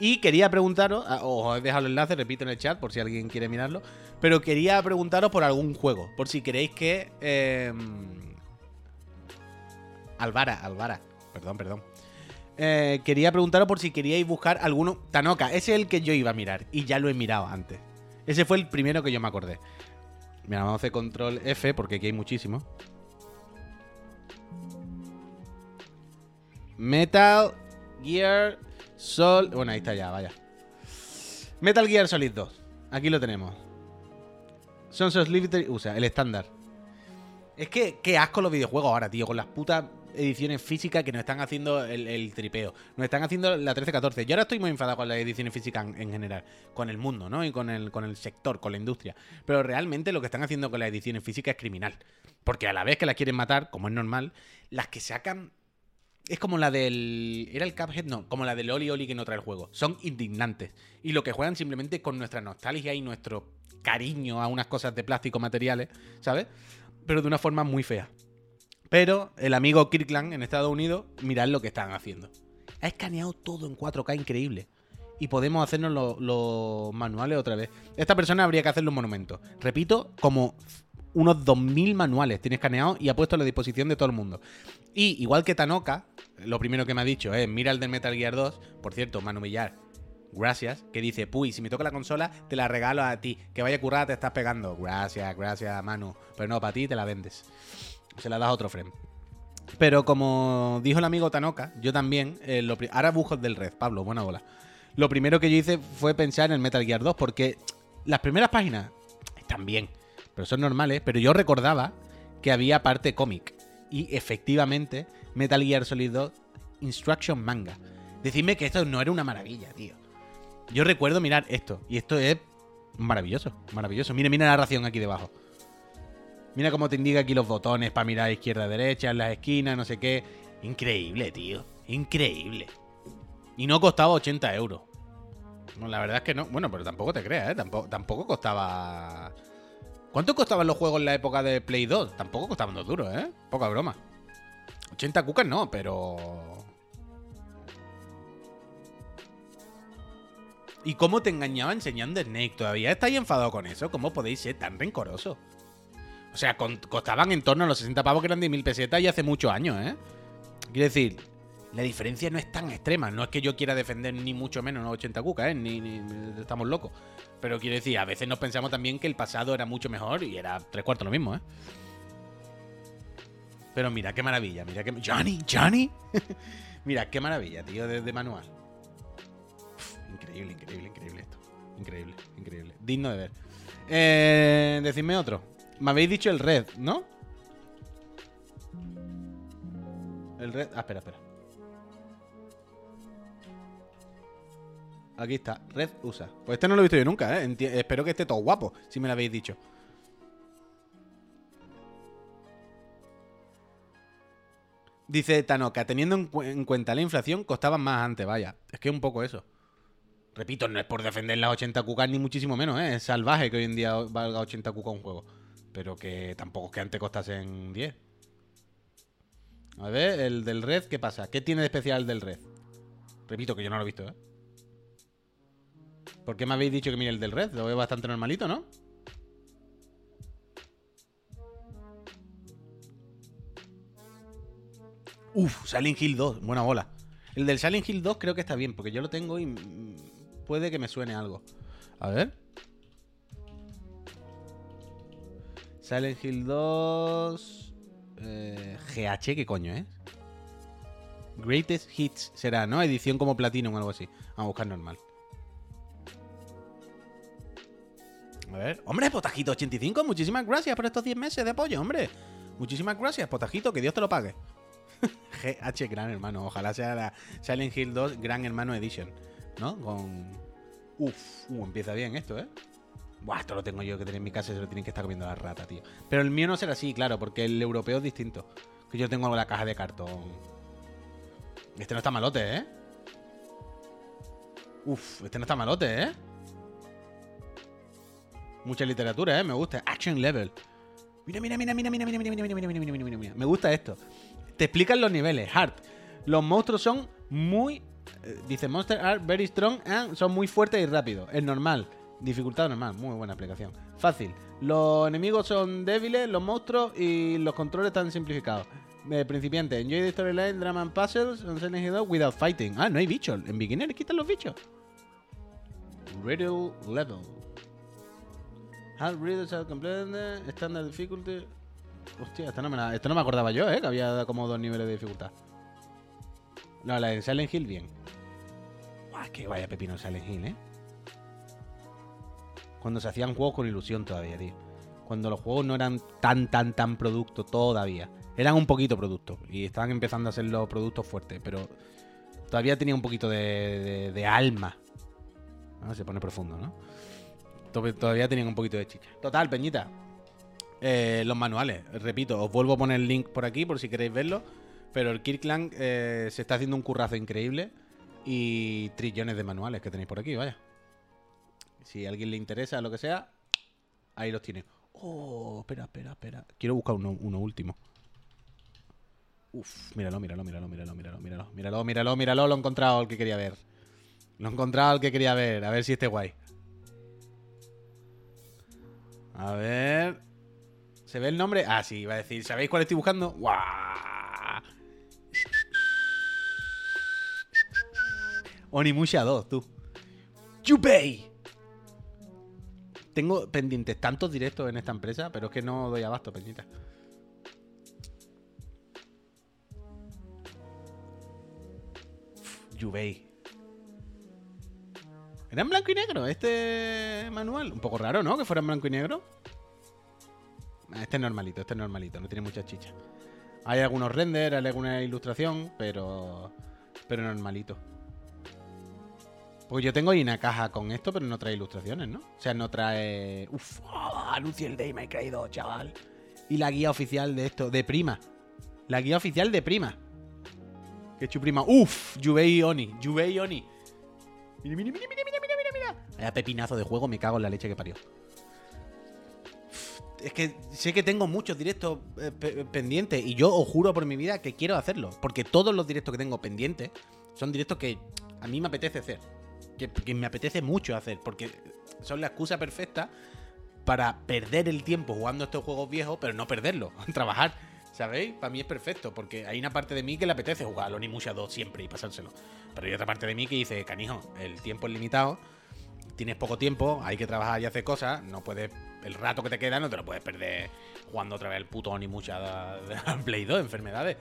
Y quería preguntaros, ah, os he dejado el enlace, repito en el chat por si alguien quiere mirarlo, pero quería preguntaros por algún juego, por si queréis que... eh, Alvara, Alvara, perdón, perdón. Eh, quería preguntaros por si queríais buscar alguno... Tanoka, ese es el que yo iba a mirar y ya lo he mirado antes. Ese fue el primero que yo me acordé. Mira, vamos a hacer control F porque aquí hay muchísimo. Metal Gear Sol. Bueno, ahí está ya, vaya. Metal Gear Solid 2. Aquí lo tenemos. Sons of Liberty. Usa, el estándar. Es que, qué asco los videojuegos ahora, tío. Con las putas ediciones físicas que nos están haciendo el, el tripeo. Nos están haciendo la 13-14. Yo ahora estoy muy enfadado con las ediciones físicas en, en general. Con el mundo, ¿no? Y con el, con el sector, con la industria. Pero realmente lo que están haciendo con las ediciones físicas es criminal. Porque a la vez que las quieren matar, como es normal, las que sacan es como la del. ¿Era el Cuphead? No, como la del Oli Oli que no trae el juego. Son indignantes. Y lo que juegan simplemente con nuestra nostalgia y nuestro cariño a unas cosas de plástico materiales, ¿sabes? Pero de una forma muy fea. Pero el amigo Kirkland en Estados Unidos, mirad lo que están haciendo. Ha escaneado todo en 4K increíble. Y podemos hacernos lo- los manuales otra vez. Esta persona habría que hacerle un monumento. Repito, como unos 2.000 manuales tiene escaneado y ha puesto a la disposición de todo el mundo. Y igual que Tanoka, lo primero que me ha dicho es, mira el del Metal Gear 2, por cierto, Manu Millar, gracias, que dice, puy, si me toca la consola, te la regalo a ti, que vaya currada, te estás pegando. Gracias, gracias, Manu. Pero no, para ti te la vendes. Se la das a otro frame. Pero como dijo el amigo Tanoka, yo también, eh, lo ahora busco el del Red, Pablo, buena bola. Lo primero que yo hice fue pensar en el Metal Gear 2, porque las primeras páginas están bien, pero son normales, pero yo recordaba que había parte cómic. Y efectivamente, Metal Gear Solid 2 Instruction Manga. Decidme que esto no era una maravilla, tío. Yo recuerdo mirar esto, y esto es maravilloso, maravilloso. Mira, mira la narración aquí debajo. Mira cómo te indica aquí los botones para mirar izquierda, derecha, en las esquinas, no sé qué. Increíble, tío. Increíble. Y no costaba 80 euros. No, la verdad es que no. Bueno, pero tampoco te creas, ¿eh? Tampoco, tampoco costaba... ¿Cuánto costaban los juegos en la época de Play 2? Tampoco costaban dos duros, ¿eh? Poca broma. 80 cucas no, pero... ¿Y cómo te engañaba enseñando Snake? ¿Todavía estáis enfadado con eso? ¿Cómo podéis ser tan rencoroso? O sea, costaban en torno a los 60 pavos que eran 10.000 pesetas y hace muchos años, ¿eh? Quiero decir, la diferencia no es tan extrema. No es que yo quiera defender ni mucho menos los 80 cucas, ¿eh? Ni- estamos locos. Pero quiero decir, a veces nos pensamos también que el pasado era mucho mejor y era tres cuartos lo mismo, ¿eh? Pero mira qué maravilla, mira qué... ¡Johnny! ¡Johnny! mira qué maravilla, tío, de, de manual. Increíble, increíble, increíble esto. Increíble, increíble. Digno de ver. Eh, decidme otro. Me habéis dicho el red, ¿no? El red... Ah, espera, espera. Aquí está, Red USA. Pues este no lo he visto yo nunca, ¿eh? Espero que esté todo guapo, si me lo habéis dicho. Dice Tanoka, teniendo en, cu- en cuenta la inflación, costaban más antes, vaya. Es que un poco eso. Repito, no es por defender las 80 cucas ni muchísimo menos, ¿eh? Es salvaje que hoy en día valga 80 cucas un juego. Pero que tampoco es que antes costasen 10. A ver, el del Red, ¿qué pasa? ¿Qué tiene de especial el del Red? Repito que yo no lo he visto, ¿eh? ¿Por qué me habéis dicho que mire el del Red? Lo veo bastante normalito, ¿no? Uf, Silent Hill 2, buena bola. El del Silent Hill 2 creo que está bien, porque yo lo tengo y mm, puede que me suene algo. A ver. Silent Hill 2. eh, GH, ¿qué coño es? Greatest Hits será, ¿no? Edición como Platinum o algo así. Vamos a buscar normal. A ver. Hombre, Potajito85, muchísimas gracias por estos 10 meses de apoyo, hombre. Muchísimas gracias, Potajito, que Dios te lo pague. GH Gran Hermano, ojalá sea la Silent Hill 2 Gran Hermano Edition, ¿no? Con... Uf, uh, empieza bien esto, ¿eh? Buah, esto lo tengo yo que tener en mi casa y se lo tienen que estar comiendo la rata, tío. Pero el mío no será así, claro, porque el europeo es distinto. Que yo tengo la caja de cartón. Este no está malote, ¿eh? Uf, este no está malote, ¿eh? Mucha literatura, ¿eh? Me gusta. Action level. Mira, mira, mira, mira, mira, mira, mira, mira, mira, mira, mira, mira, mira, mira. Me gusta esto. Te explican los niveles. Hard. Los monstruos son muy... eh, dice, monster are very strong and son muy fuertes y rápidos. Es normal. Dificultad normal. Muy buena aplicación. Fácil. Los enemigos son débiles, los monstruos y los controles están simplificados. Eh, principiante. Enjoy the storyline, drama and puzzles on Silent Hill 2 without fighting. Ah, no hay bichos. En beginner quitan los bichos. Riddle level. Hard riddles are completed. Standard difficulty. Hostia, esto no, me esto no me acordaba yo, ¿eh? Que había como dos niveles de dificultad. No, la de Silent Hill, bien. Guau, que vaya pepino Silent Hill, ¿eh? Cuando se hacían juegos con ilusión todavía, tío. Cuando los juegos no eran tan, tan, tan producto todavía. Eran un poquito producto. Y estaban empezando a ser los productos fuertes. Pero todavía tenía un poquito de, de- alma. Ah, se pone profundo, ¿no? To- Todavía tenían un poquito de chicha. Total, Peñita. Eh, los manuales, repito, os vuelvo a poner el link por aquí por si queréis verlo. Pero el Kirkland eh, se está haciendo un currazo increíble. Y trillones de manuales que tenéis por aquí, vaya. Si a alguien le interesa lo que sea, ahí los tiene. Oh, espera, espera, espera. Quiero buscar uno, último. Uf, míralo, míralo, míralo, míralo, míralo, míralo, míralo, míralo, míralo, lo he encontrado el que quería ver. Lo he encontrado el que quería ver, a ver si este guay. A ver. ¿Se ve el nombre? Ah, sí, iba a decir. ¿Sabéis cuál estoy buscando? ¡Guau! Onimusha 2, tú. ¡Yupei! Tengo pendientes tantos directos en esta empresa, pero es que no doy abasto, peñita. Yubei. ¿Era en blanco y negro este manual? Un poco raro, ¿no? Que fuera en blanco y negro. Ah, Este es normalito, este es normalito, no tiene mucha chicha. Hay algunos renders, hay alguna ilustración, pero. Pero normalito. Porque yo tengo ahí una caja con esto, pero no trae ilustraciones, ¿no? O sea, no trae. Uf, oh, el Day Me Cry 2, chaval. Y la guía oficial de esto, de prima. La guía oficial de prima. Que chuprima. Uf, Yubei Oni, Yubei Oni. Mira, mira, mira, mira, mira, mira, mira, mira. Vaya pepinazo de juego, me cago en la leche que parió. Es que sé que tengo muchos directos eh, pe- pendientes y yo os juro por mi vida que quiero hacerlo. Porque todos los directos que tengo pendientes son directos que a mí me apetece hacer. Que, me apetece mucho hacer. Porque son la excusa perfecta para perder el tiempo jugando estos juegos viejos, pero no perderlo, trabajar. ¿Sabéis? Para mí es perfecto, porque hay una parte de mí que le apetece jugar a Onimusha 2 siempre y pasárselo. Pero hay otra parte de mí que dice, canijo, el tiempo es limitado, tienes poco tiempo, hay que trabajar y hacer cosas, no puedes. El rato que te queda no te lo puedes perder jugando otra vez el puto Onimusha de, de Play 2, enfermedades.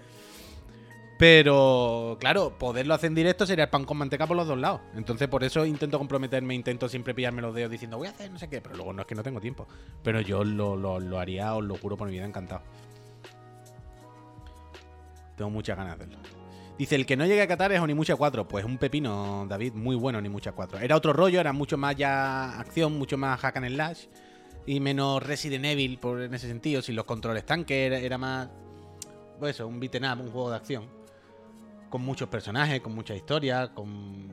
Pero, claro, poderlo hacer en directo sería el pan con manteca por los dos lados. Entonces, por eso intento comprometerme, intento siempre pillarme los dedos diciendo, voy a hacer no sé qué, pero luego no es que no tengo tiempo. Pero yo lo, lo- haría, os lo juro por mi vida, encantado. Tengo muchas ganas de hacerlo. Dice, el que no llegue a Qatar es Onimusha 4. Pues un pepino, David, muy bueno Onimusha 4. Era otro rollo, era mucho más ya acción, mucho más hack and slash. Y menos Resident Evil por, en ese sentido, sin los controles tanque, era, era más... Pues eso, un beat'em up, un juego de acción con muchos personajes, con mucha historia, con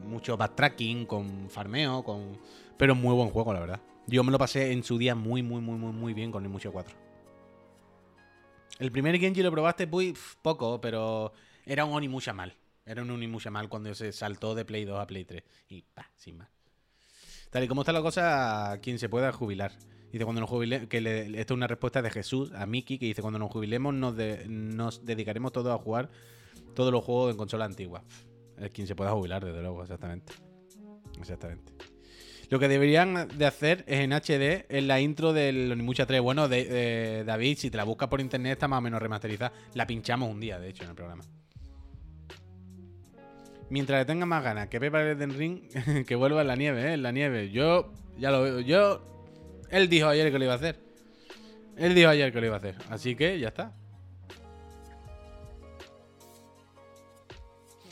mucho backtracking, con farmeo, con... Pero muy buen juego, la verdad. Yo me lo pasé en su día muy, muy, muy, muy, muy bien con el Mucho 4. El primer Genji lo probaste muy poco, pero era un Onimusha mal. Era un Onimusha mal cuando se saltó de Play 2 a Play 3. Y pa, sin más. Tal y como está la cosa, quien se pueda jubilar. Dice cuando nos jubilemos, que le- es una respuesta de Jesús a Miki, que dice cuando nos jubilemos nos, nos dedicaremos todos a jugar todos los juegos en consola antigua. Es quien se pueda jubilar, desde luego, exactamente. Exactamente. Lo que deberían de hacer es en HD, en la intro del Onimusha 3. Bueno, David, si te la buscas por internet está más o menos remasterizada. La pinchamos un día, de hecho, en el programa. Mientras le tenga más ganas que Pepa Elden Ring, que vuelva en la nieve, ¿eh? En la nieve. Yo, ya lo veo. Yo. Él dijo ayer que lo iba a hacer. Él dijo ayer que lo iba a hacer. Así que ya está.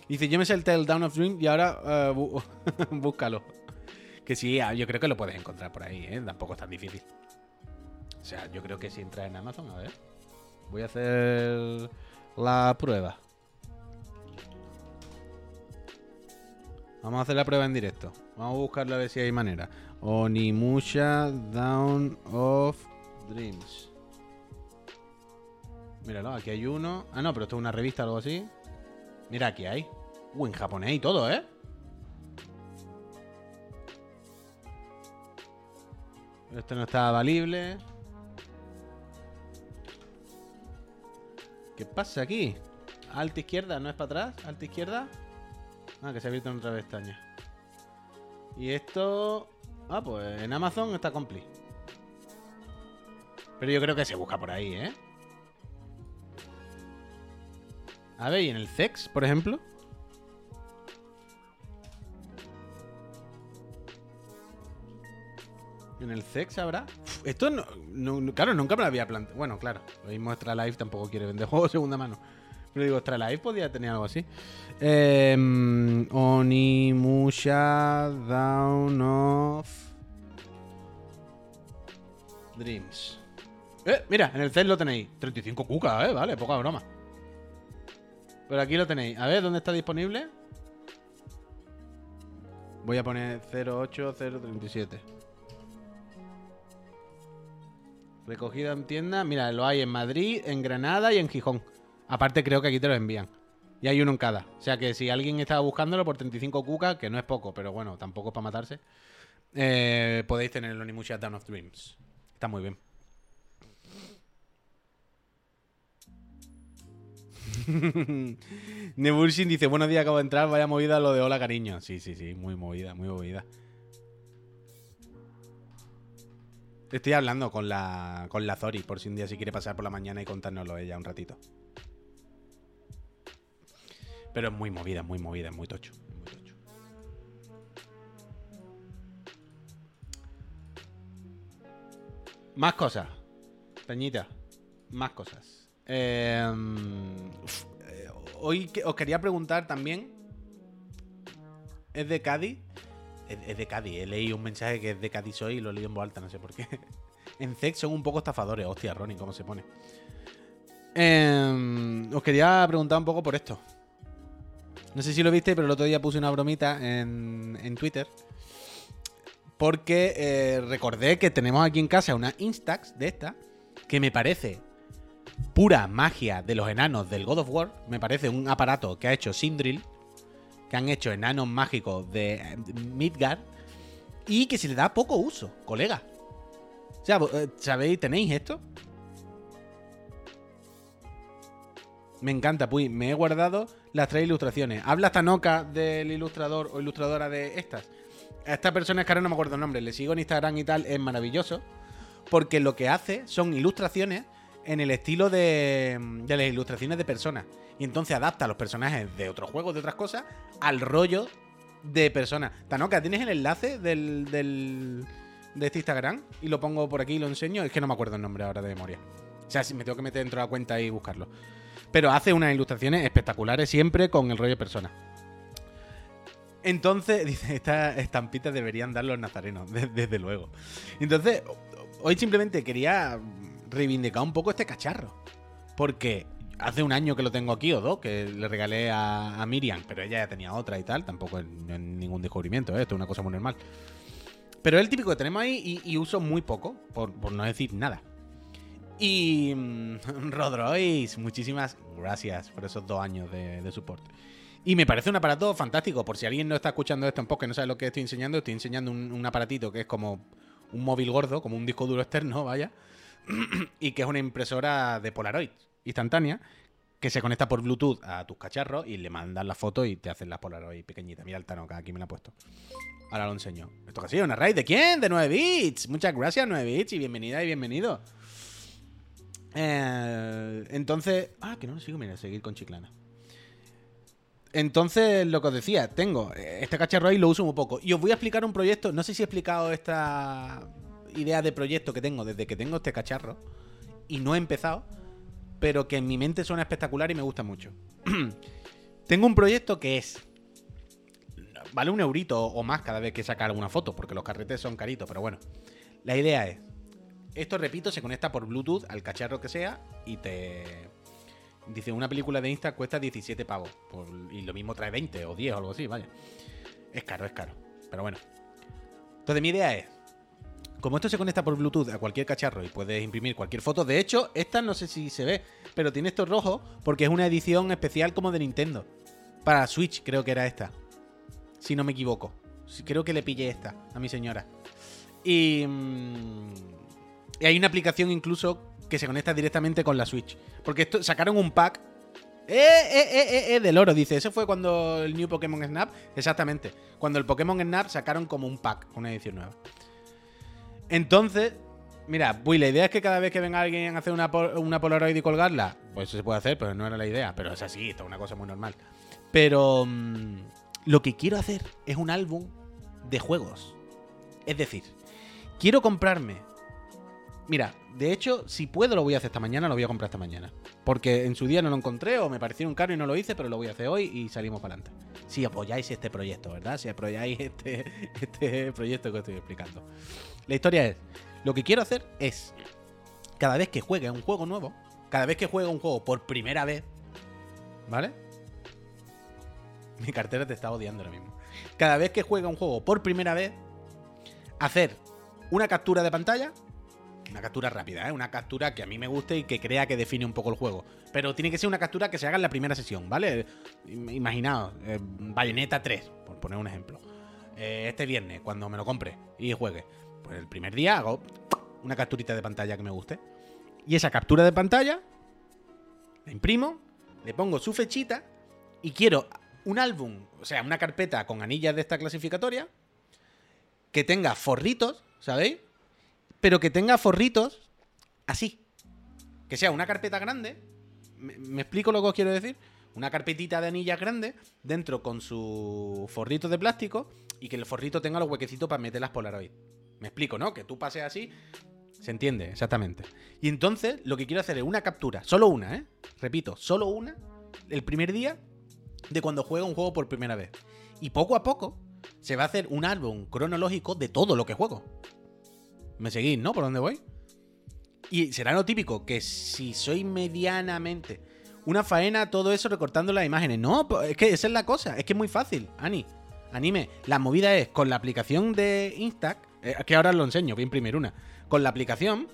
Dice, yo me sé el Down of Dream y ahora eh, bú- búscalo. Que sí, ah, yo creo que lo puedes encontrar por ahí, ¿eh? Tampoco es tan difícil. O sea, yo creo que si entras en Amazon, a ver. Voy a hacer la prueba. Vamos a hacer la prueba en directo. Vamos a buscarlo a ver si hay manera. Onimusha Down of Dreams. Míralo, aquí hay uno. Ah, no, pero esto es una revista o algo así. Mira, aquí hay. Uh, en japonés y todo, ¿eh? Esto no está valible. ¿Qué pasa aquí? Alta izquierda, ¿no es para atrás? Alta izquierda. Ah, que se ha abierto en otra pestaña. Y esto... Ah, pues en Amazon está complete. Pero yo creo que se busca por ahí, ¿eh? A ver, ¿y en el CEX, por ejemplo? ¿En el CEX habrá? Esto no, Claro, nunca me lo había planteado. Bueno, claro. Lo mismo Extra Life tampoco quiere vender juegos segunda mano. Pero digo, Extra Life podría tener algo así. Em, Onimusha Down of Dreams. Eh, mira, en el CEX lo tenéis. 35 cucas, eh, vale, poca broma. Pero aquí lo tenéis. A ver, ¿dónde está disponible? Voy a poner 08037. Recogida en tienda. Mira, lo hay en Madrid, en Granada y en Gijón. Aparte, creo que aquí te lo envían. Y hay uno en cada. O sea que si alguien estaba buscándolo por 35 cucas, que no es poco, pero bueno, tampoco es para matarse, eh, podéis tener el Onimusha Down of Dreams. Está muy bien. Nebulshin dice, buenos días, acabo de entrar, vaya movida lo de hola cariño. Sí, sí, sí, muy movida, muy movida. Estoy hablando con la, con la Zori, por si un día si quiere pasar por la mañana y contárnoslo ella un ratito. Pero es muy movida, muy movida, es muy tocho. muy tocho. Más cosas. Peñita. Más cosas. Uf, eh, hoy os quería preguntar también. ¿Es de Cádiz? Es, de Cádiz. He leído un mensaje que es de Cádiz hoy y lo leído en voz alta, no sé por qué. En Zex son un poco estafadores. Hostia, Ronnie, ¿cómo se pone? Eh, os quería preguntar un poco por esto. No sé si lo viste, pero el otro día puse una bromita en, en Twitter. Porque eh, recordé que tenemos aquí en casa una Instax de esta. Que me parece pura magia de los enanos del God of War. Me parece un aparato que ha hecho Sindril. Que han hecho enanos mágicos de eh, Midgard. Y que se le da poco uso, colega. sea, vo- eh, ¿sabéis? ¿Tenéis esto? Me encanta, Puy. Me he guardado las tres ilustraciones. Habla Tanoka del ilustrador o ilustradora de estas. A esta persona es que ahora no me acuerdo el nombre. Le sigo en Instagram y tal. Es maravilloso. Porque lo que hace son ilustraciones en el estilo de, de las ilustraciones de personas. Y entonces adapta a los personajes de otros juegos, de otras cosas, al rollo de personas. Tanoka, ¿tienes el enlace del, del- de este Instagram? Y lo pongo por aquí y lo enseño. Es que no me acuerdo el nombre ahora de memoria. O sea, si me tengo que meter dentro de la cuenta y buscarlo. Pero hace unas ilustraciones espectaculares siempre con el rollo de persona. Entonces, dice, estas estampitas deberían dar los nazarenos, de- desde luego. Entonces, hoy simplemente quería reivindicar un poco este cacharro. Porque hace un año que lo tengo aquí o dos, que le regalé a, Miriam, pero ella ya tenía otra y tal. Tampoco es, ningún descubrimiento, ¿eh? esto es una cosa muy normal. Pero es el típico que tenemos ahí y, uso muy poco, por, no decir nada. Y mm, Rodrois, muchísimas gracias por esos dos años de, de soporte. Y me parece un aparato fantástico. Por si alguien no está escuchando esto en podcast no sabe lo que estoy enseñando, estoy enseñando un aparatito que es como un móvil gordo, como un disco duro externo, vaya. y que es una impresora de Polaroid instantánea que se conecta por Bluetooth a tus cacharros y le mandas la foto y te hacen las Polaroid pequeñitas. Mira el Tanoka, aquí me la ha puesto. Ahora lo enseño. ¿Esto que ha sido? ¿Una raid de quién? De 9 bits. Muchas gracias, 9 bits, y bienvenida y bienvenido. Eh, entonces. Ah, que no lo sigo, mira, seguir con Chiclana. Entonces, lo que os decía, tengo este cacharro ahí, lo uso muy poco. Y os voy a explicar un proyecto. No sé si he explicado esta idea de proyecto que tengo desde que tengo este cacharro. Y no he empezado. Pero que en mi mente suena espectacular y me gusta mucho. tengo un proyecto que es. Vale un eurito o más cada vez que sacar una foto, porque los carretes son caritos, pero bueno. La idea es. Esto, repito, se conecta por Bluetooth al cacharro que sea y te. Dice, una película de Insta cuesta 17 pavos. y lo mismo trae 20 o 10 o algo así, vaya. Es caro, es caro. Pero bueno. Entonces, mi idea es. Como esto se conecta por Bluetooth a cualquier cacharro y puedes imprimir cualquier foto. De hecho, esta no sé si se ve, pero tiene esto rojo porque es una edición especial como de Nintendo. Para Switch, creo que era esta. Si no me equivoco. Creo que le pillé esta a mi señora. Y. mm, y hay una aplicación incluso que se conecta directamente con la Switch. Porque sacaron un pack. ¡Eh, eh, eh, eh, eh! Del oro, dice. Eso fue cuando el New Pokémon Snap. Exactamente. Cuando el Pokémon Snap sacaron como un pack, una edición nueva. Entonces, mira, la idea es que cada vez que venga alguien a hacer una, pol- una Polaroid y colgarla, pues eso se puede hacer, pero no era la idea. Pero es así, esto es una cosa muy normal. Pero mm, lo que quiero hacer es un álbum de juegos. Es decir, quiero comprarme. Mira, de hecho, si puedo lo voy a hacer esta mañana, lo voy a comprar esta mañana. Porque en su día no lo encontré o me pareció un caro y no lo hice, pero lo voy a hacer hoy y salimos para adelante. Si apoyáis este proyecto, ¿verdad? Si apoyáis este, este proyecto que estoy explicando. La historia es, lo que quiero hacer es, cada vez que juegue un juego nuevo, cada vez que juegue un juego por primera vez, ¿vale? Mi cartera te está odiando ahora mismo. Cada vez que juegue un juego por primera vez, hacer una captura de pantalla, una captura rápida, ¿eh? una captura que a mí me guste y que crea que define un poco el juego. Pero tiene que ser una captura que se haga en la primera sesión, ¿vale? Im- Imaginaos, eh, Bayonetta 3, por poner un ejemplo. Eh, este viernes, cuando me lo compre y juegue, pues el primer día hago una capturita de pantalla que me guste. Y esa captura de pantalla la imprimo, le pongo su fechita y quiero un álbum, o sea, una carpeta con anillas de esta clasificatoria que tenga forritos, ¿sabéis? Pero que tenga forritos así. Que sea una carpeta grande. ¿Me, me explico lo que os quiero decir? Una carpetita de anillas grande, dentro con su forrito de plástico y que el forrito tenga los huequecitos para meter las Polaroid. Me explico, ¿no? Que tú pases así. Se entiende, exactamente. Y entonces lo que quiero hacer es una captura, solo una, ¿eh? Repito, solo una, el primer día de cuando juega un juego por primera vez. Y poco a poco se va a hacer un álbum cronológico de todo lo que juego. ¿Me seguís, no? ¿Por dónde voy? Y será lo típico, que si soy medianamente una faena, todo eso recortando las imágenes. No, es que esa es la cosa, es que es muy fácil, Ani. Anime, la movida es con la aplicación de Instac, eh, que ahora lo enseño, voy a imprimir una. Con la aplicación,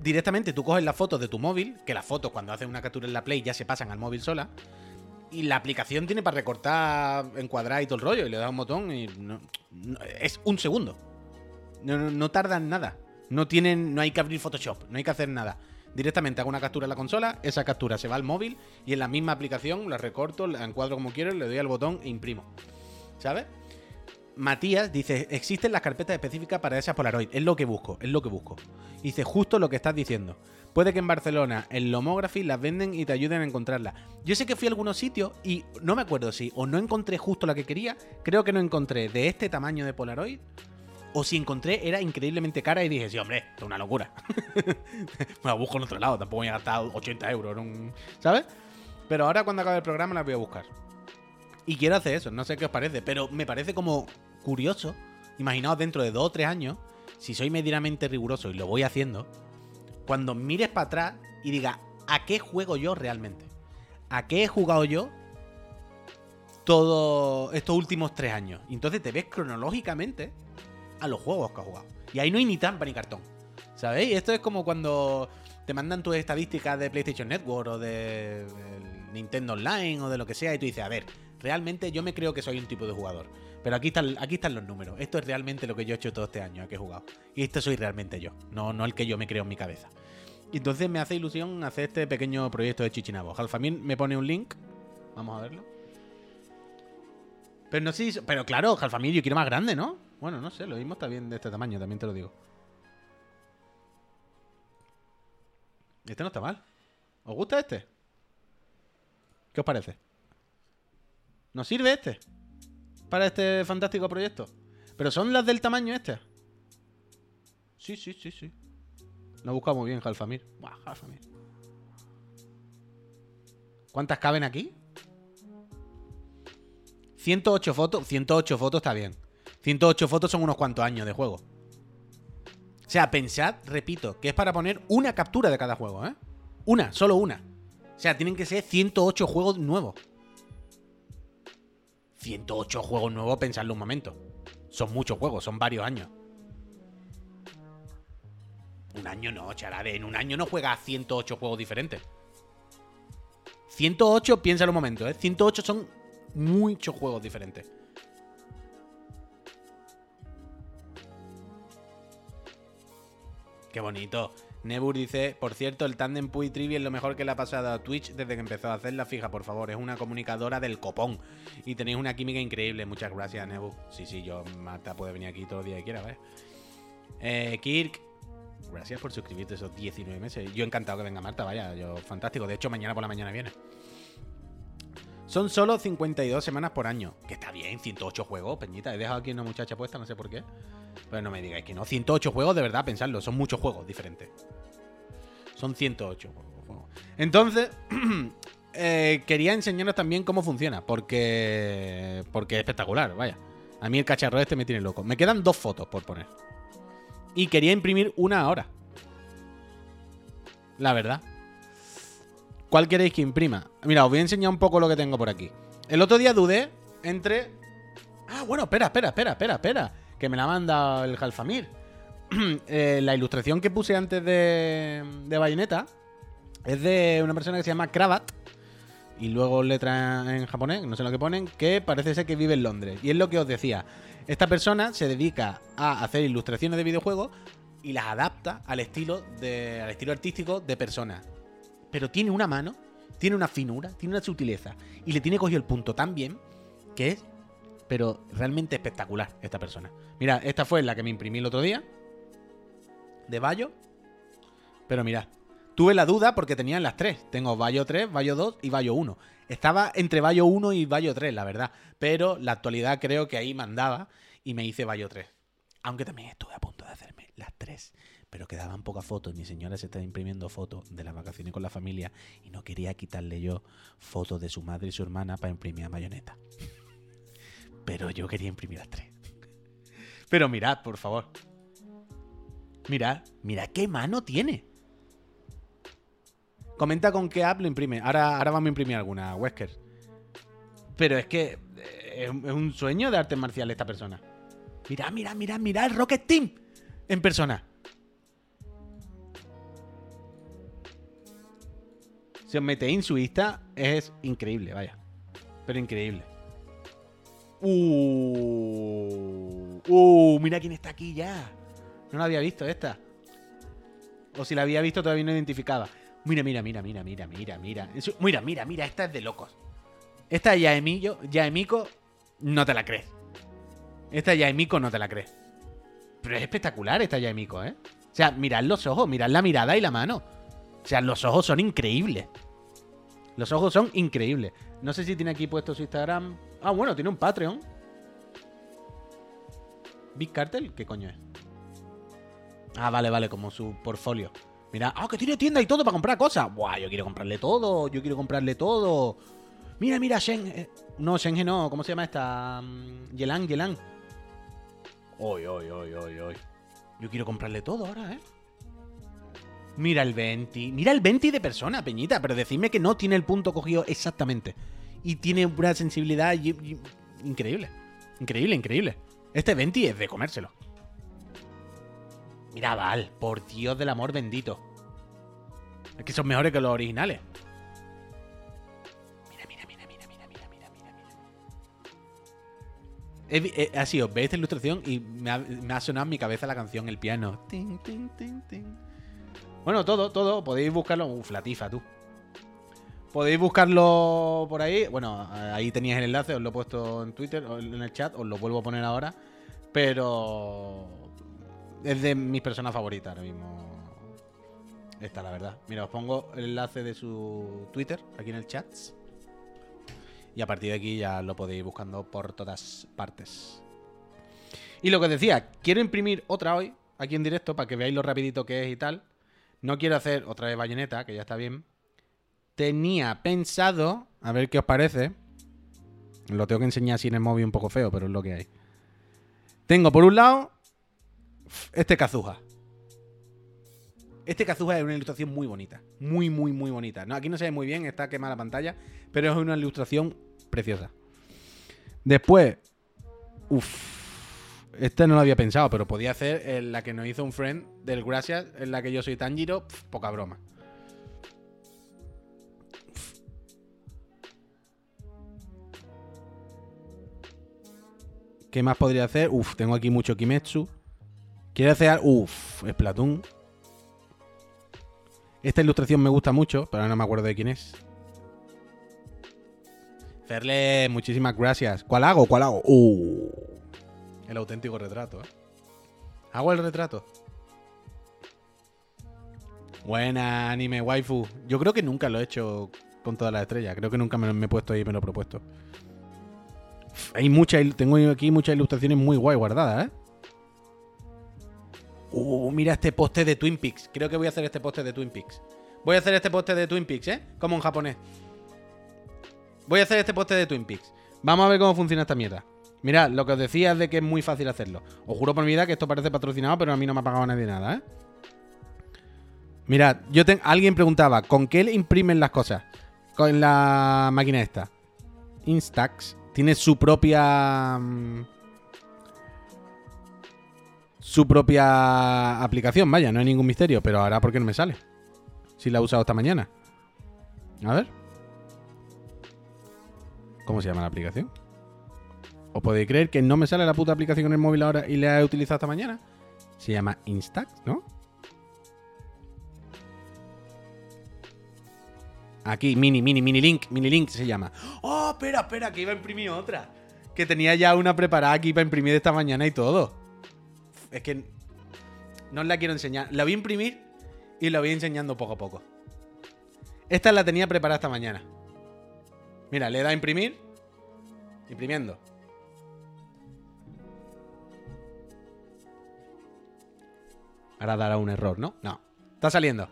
directamente tú coges las fotos de tu móvil, que las fotos cuando haces una captura en la Play ya se pasan al móvil sola. Y la aplicación tiene para recortar, encuadrar y todo el rollo. Y le das un botón y es un segundo. No, no, no tardan nada. No tienen, no hay que abrir Photoshop, no hay que hacer nada. Directamente hago una captura en la consola, esa captura se va al móvil y en la misma aplicación la recorto, la encuadro como quiero, le doy al botón e imprimo. ¿Sabes? Matías dice, existen las carpetas específicas para esa Polaroid. Es lo que busco, es lo que busco. Dice, justo lo que estás diciendo. Puede que en Barcelona, en Lomography, las venden y te ayuden a encontrarlas. Yo sé que fui a algunos sitios y no me acuerdo si o no encontré justo la que quería, creo que no encontré de este tamaño de Polaroid, o si encontré era increíblemente cara y dije, sí, hombre, esto es una locura. me la busco en otro lado, tampoco voy a gastar 80 euros, ¿sabes? Pero ahora cuando acabe el programa las voy a buscar. Y quiero hacer eso, no sé qué os parece, pero me parece como curioso. Imaginaos dentro de dos o tres años, si soy medianamente riguroso y lo voy haciendo, cuando mires para atrás y diga, ¿a qué juego yo realmente? ¿A qué he jugado yo todos estos últimos tres años? Entonces te ves cronológicamente a los juegos que has jugado. Y ahí no hay ni trampa ni cartón. ¿Sabéis? Esto es como cuando te mandan tus estadísticas de PlayStation Network o de Nintendo Online o de lo que sea y tú dices, a ver, realmente yo me creo que soy un tipo de jugador. Pero aquí están, aquí están los números. Esto es realmente lo que yo he hecho todo este año, que he jugado. Y esto soy realmente yo, no, no el que yo me creo en mi cabeza. Y entonces me hace ilusión hacer este pequeño proyecto de Chichinabo. Jalfamín me pone un link. Vamos a verlo. Pero no sé si- Pero claro, Jalfamín yo quiero más grande, ¿no? Bueno, no sé, lo mismo está bien de este tamaño, también te lo digo. Este no está mal. ¿Os gusta este? ¿Qué os parece? ¿Nos sirve este? Para este fantástico proyecto. ¿Pero son las del tamaño este? Sí, sí, sí, sí. Lo muy bien, Jalfamir. Buah, Jalfamir. ¿Cuántas caben aquí? 108 fotos. 108 fotos está bien. 108 fotos son unos cuantos años de juego. O sea, pensad, repito, que es para poner una captura de cada juego, ¿eh? Una, solo una. O sea, tienen que ser 108 juegos nuevos. 108 juegos nuevos, pensadlo un momento. Son muchos juegos, son varios años. Un año no, charade. En un año no juegas 108 juegos diferentes. 108, piénsalo un momento, ¿eh? 108 son muchos juegos diferentes. Qué bonito. Nebur dice, por cierto, el tandem Puy Trivi es lo mejor que le ha pasado a Twitch desde que empezó a hacerla. Fija, por favor, es una comunicadora del copón. Y tenéis una química increíble. Muchas gracias, Nebur. Sí, sí, yo, Marta puede venir aquí todo el día que quiera, ¿vale? Eh, Kirk, gracias por suscribirte esos 19 meses. Yo encantado que venga Marta, vaya, yo fantástico. De hecho, mañana por la mañana viene. Son solo 52 semanas por año. Que está bien, 108 juegos, peñita. He dejado aquí una muchacha puesta, no sé por qué. Pero no me digáis que no. 108 juegos, de verdad, pensadlo. Son muchos juegos diferentes. Son 108 juegos. Entonces, eh, quería enseñaros también cómo funciona. Porque. Porque es espectacular, vaya. A mí el cacharro este me tiene loco. Me quedan dos fotos por poner. Y quería imprimir una ahora. La verdad. ¿Cuál queréis que imprima? Mira, os voy a enseñar un poco lo que tengo por aquí. El otro día dudé entre. Ah, bueno, espera, espera, espera, espera, espera. Que me la manda el Jalfamir. Eh, la ilustración que puse antes de, de Bayonetta es de una persona que se llama Kravat. Y luego letra en japonés, no sé lo que ponen, que parece ser que vive en Londres. Y es lo que os decía. Esta persona se dedica a hacer ilustraciones de videojuegos y las adapta al estilo, de, al estilo artístico de personas pero tiene una mano, tiene una finura, tiene una sutileza y le tiene cogido el punto tan bien que es, pero realmente espectacular esta persona. Mira, esta fue la que me imprimí el otro día de Bayo, pero mirad, tuve la duda porque tenían las tres. Tengo Bayo 3, Bayo 2 y Bayo 1. Estaba entre Bayo 1 y Bayo 3, la verdad, pero la actualidad creo que ahí mandaba y me hice Bayo 3. Aunque también estuve a punto de hacerme las tres pero quedaban pocas fotos. Mi señora se estaba imprimiendo fotos de las vacaciones con la familia y no quería quitarle yo fotos de su madre y su hermana para imprimir a Mayoneta. Pero yo quería imprimir las tres. Pero mirad, por favor. Mirad, mirad qué mano tiene. Comenta con qué app lo imprime. Ahora, ahora vamos a imprimir alguna, Wesker. Pero es que eh, es un- sueño de artes marciales esta persona. Mirad, mirad, mirad, mirad el Rocket Team en persona. Si os metéis en su Insta, es increíble, vaya. Pero increíble. Uh, uh, mira quién está aquí ya. No la había visto esta. O si la había visto todavía no identificaba. Mira, mira, mira, mira, mira, mira, mira. Mira, mira, mira, esta es de locos. Esta Yaemillo, Yaemico, no te la crees. Esta Yaemico no te la crees. Pero es espectacular esta Yaemico, ¿eh? O sea, mirad los ojos, mirad la mirada y la mano. O sea, los ojos son increíbles. Los ojos son increíbles. No sé si tiene aquí puesto su Instagram. Ah, bueno, tiene un Patreon. Big Cartel, ¿qué coño es? Ah, vale, vale, como su portfolio. Mira, ah, que tiene tienda y todo para comprar cosas. Buah, yo quiero comprarle todo, yo quiero comprarle todo. Mira, mira, Shen. eh, no, Shenge no, ¿cómo se llama esta? Mm, Yelan, Yelan. Oy, oy, oy, oy, oy. Yo quiero comprarle todo ahora, ¿eh? Mira el 20. Mira el 20 de persona, Peñita. Pero decidme que no tiene el punto cogido exactamente. Y tiene una sensibilidad increíble. Increíble, increíble. Este 20 es de comérselo. Mira, Val, por Dios del amor bendito. Es que son mejores que los originales. Mira, mira, mira, mira, mira, mira, mira, mira. mira. Eh, ha sido, ve esta ilustración y me ha, sonado en mi cabeza la canción, el piano. Ting, ting, ting, ting. Bueno, todo, todo. Podéis buscarlo. Uf, la tifa, tú. Podéis buscarlo por ahí. Bueno, ahí teníais el enlace, os lo he puesto en Twitter, en el chat, os lo vuelvo a poner ahora. Pero es de mis personas favoritas ahora mismo. Esta, la verdad. Mira, os pongo el enlace de su Twitter aquí en el chat. Y a partir de aquí ya lo podéis ir buscando por todas partes. Y lo que os decía, quiero imprimir otra hoy, aquí en directo, para que veáis lo rapidito que es y tal. No quiero hacer otra vez bayoneta, que ya está bien. Tenía pensado, a ver qué os parece. Lo tengo que enseñar así en el móvil un poco feo, pero es lo que hay. Tengo por un lado este Kazuha. Este Kazuha es una ilustración muy bonita. Muy, muy, muy bonita. No, aquí no se ve muy bien, está quemada la pantalla, pero es una ilustración preciosa. Después, uff, esta no lo había pensado, pero podía hacer eh, la que nos hizo un friend del Gracias, en la que yo soy Tanjiro, poca broma. ¿Qué más podría hacer? Uf, tengo aquí mucho Kimetsu. Quiero hacer. Uf, Splatoon. Esta ilustración me gusta mucho, pero no me acuerdo de quién es. Ferle, muchísimas gracias. ¿Cuál hago? ¿Cuál hago? Uh, el auténtico retrato, ¿eh? ¿Hago el retrato? Buena, anime waifu. Yo creo que nunca lo he hecho con todas las estrellas. Creo que nunca me, he puesto ahí y me lo he propuesto. Hay muchas, tengo aquí muchas ilustraciones muy guay guardadas, ¿eh? Uh, mira este poste de Twin Peaks. Creo que voy a hacer este poste de Twin Peaks. Voy a hacer este poste de Twin Peaks, ¿eh? Como en japonés. Voy a hacer este poste de Twin Peaks. Vamos a ver cómo funciona esta mierda. Mirad, lo que os decía es de que es muy fácil hacerlo. Os juro por mi vida que esto parece patrocinado, pero a mí no me ha pagado nadie nada, ¿eh? Mirad, yo alguien preguntaba, ¿con qué le imprimen las cosas? Con la máquina esta. Instax tiene su propia... mm, Su propia aplicación, vaya, no hay ningún misterio, pero ahora ¿por qué no me sale? Si la he usado esta mañana. A ver. ¿Cómo se llama la aplicación? ¿O podéis creer que no me sale la puta aplicación en el móvil ahora y la he utilizado esta mañana? Se llama Instax, ¿no? Aquí, mini, mini, mini link, mini link se llama. Oh, espera, espera, que iba a imprimir otra. Que tenía ya una preparada aquí para imprimir esta mañana y todo. Es que no os la quiero enseñar. La voy a imprimir y la voy enseñando poco a poco. Esta la tenía preparada esta mañana. Mira, le da a imprimir. Imprimiendo. Ahora dará un error, ¿no? No. Está saliendo.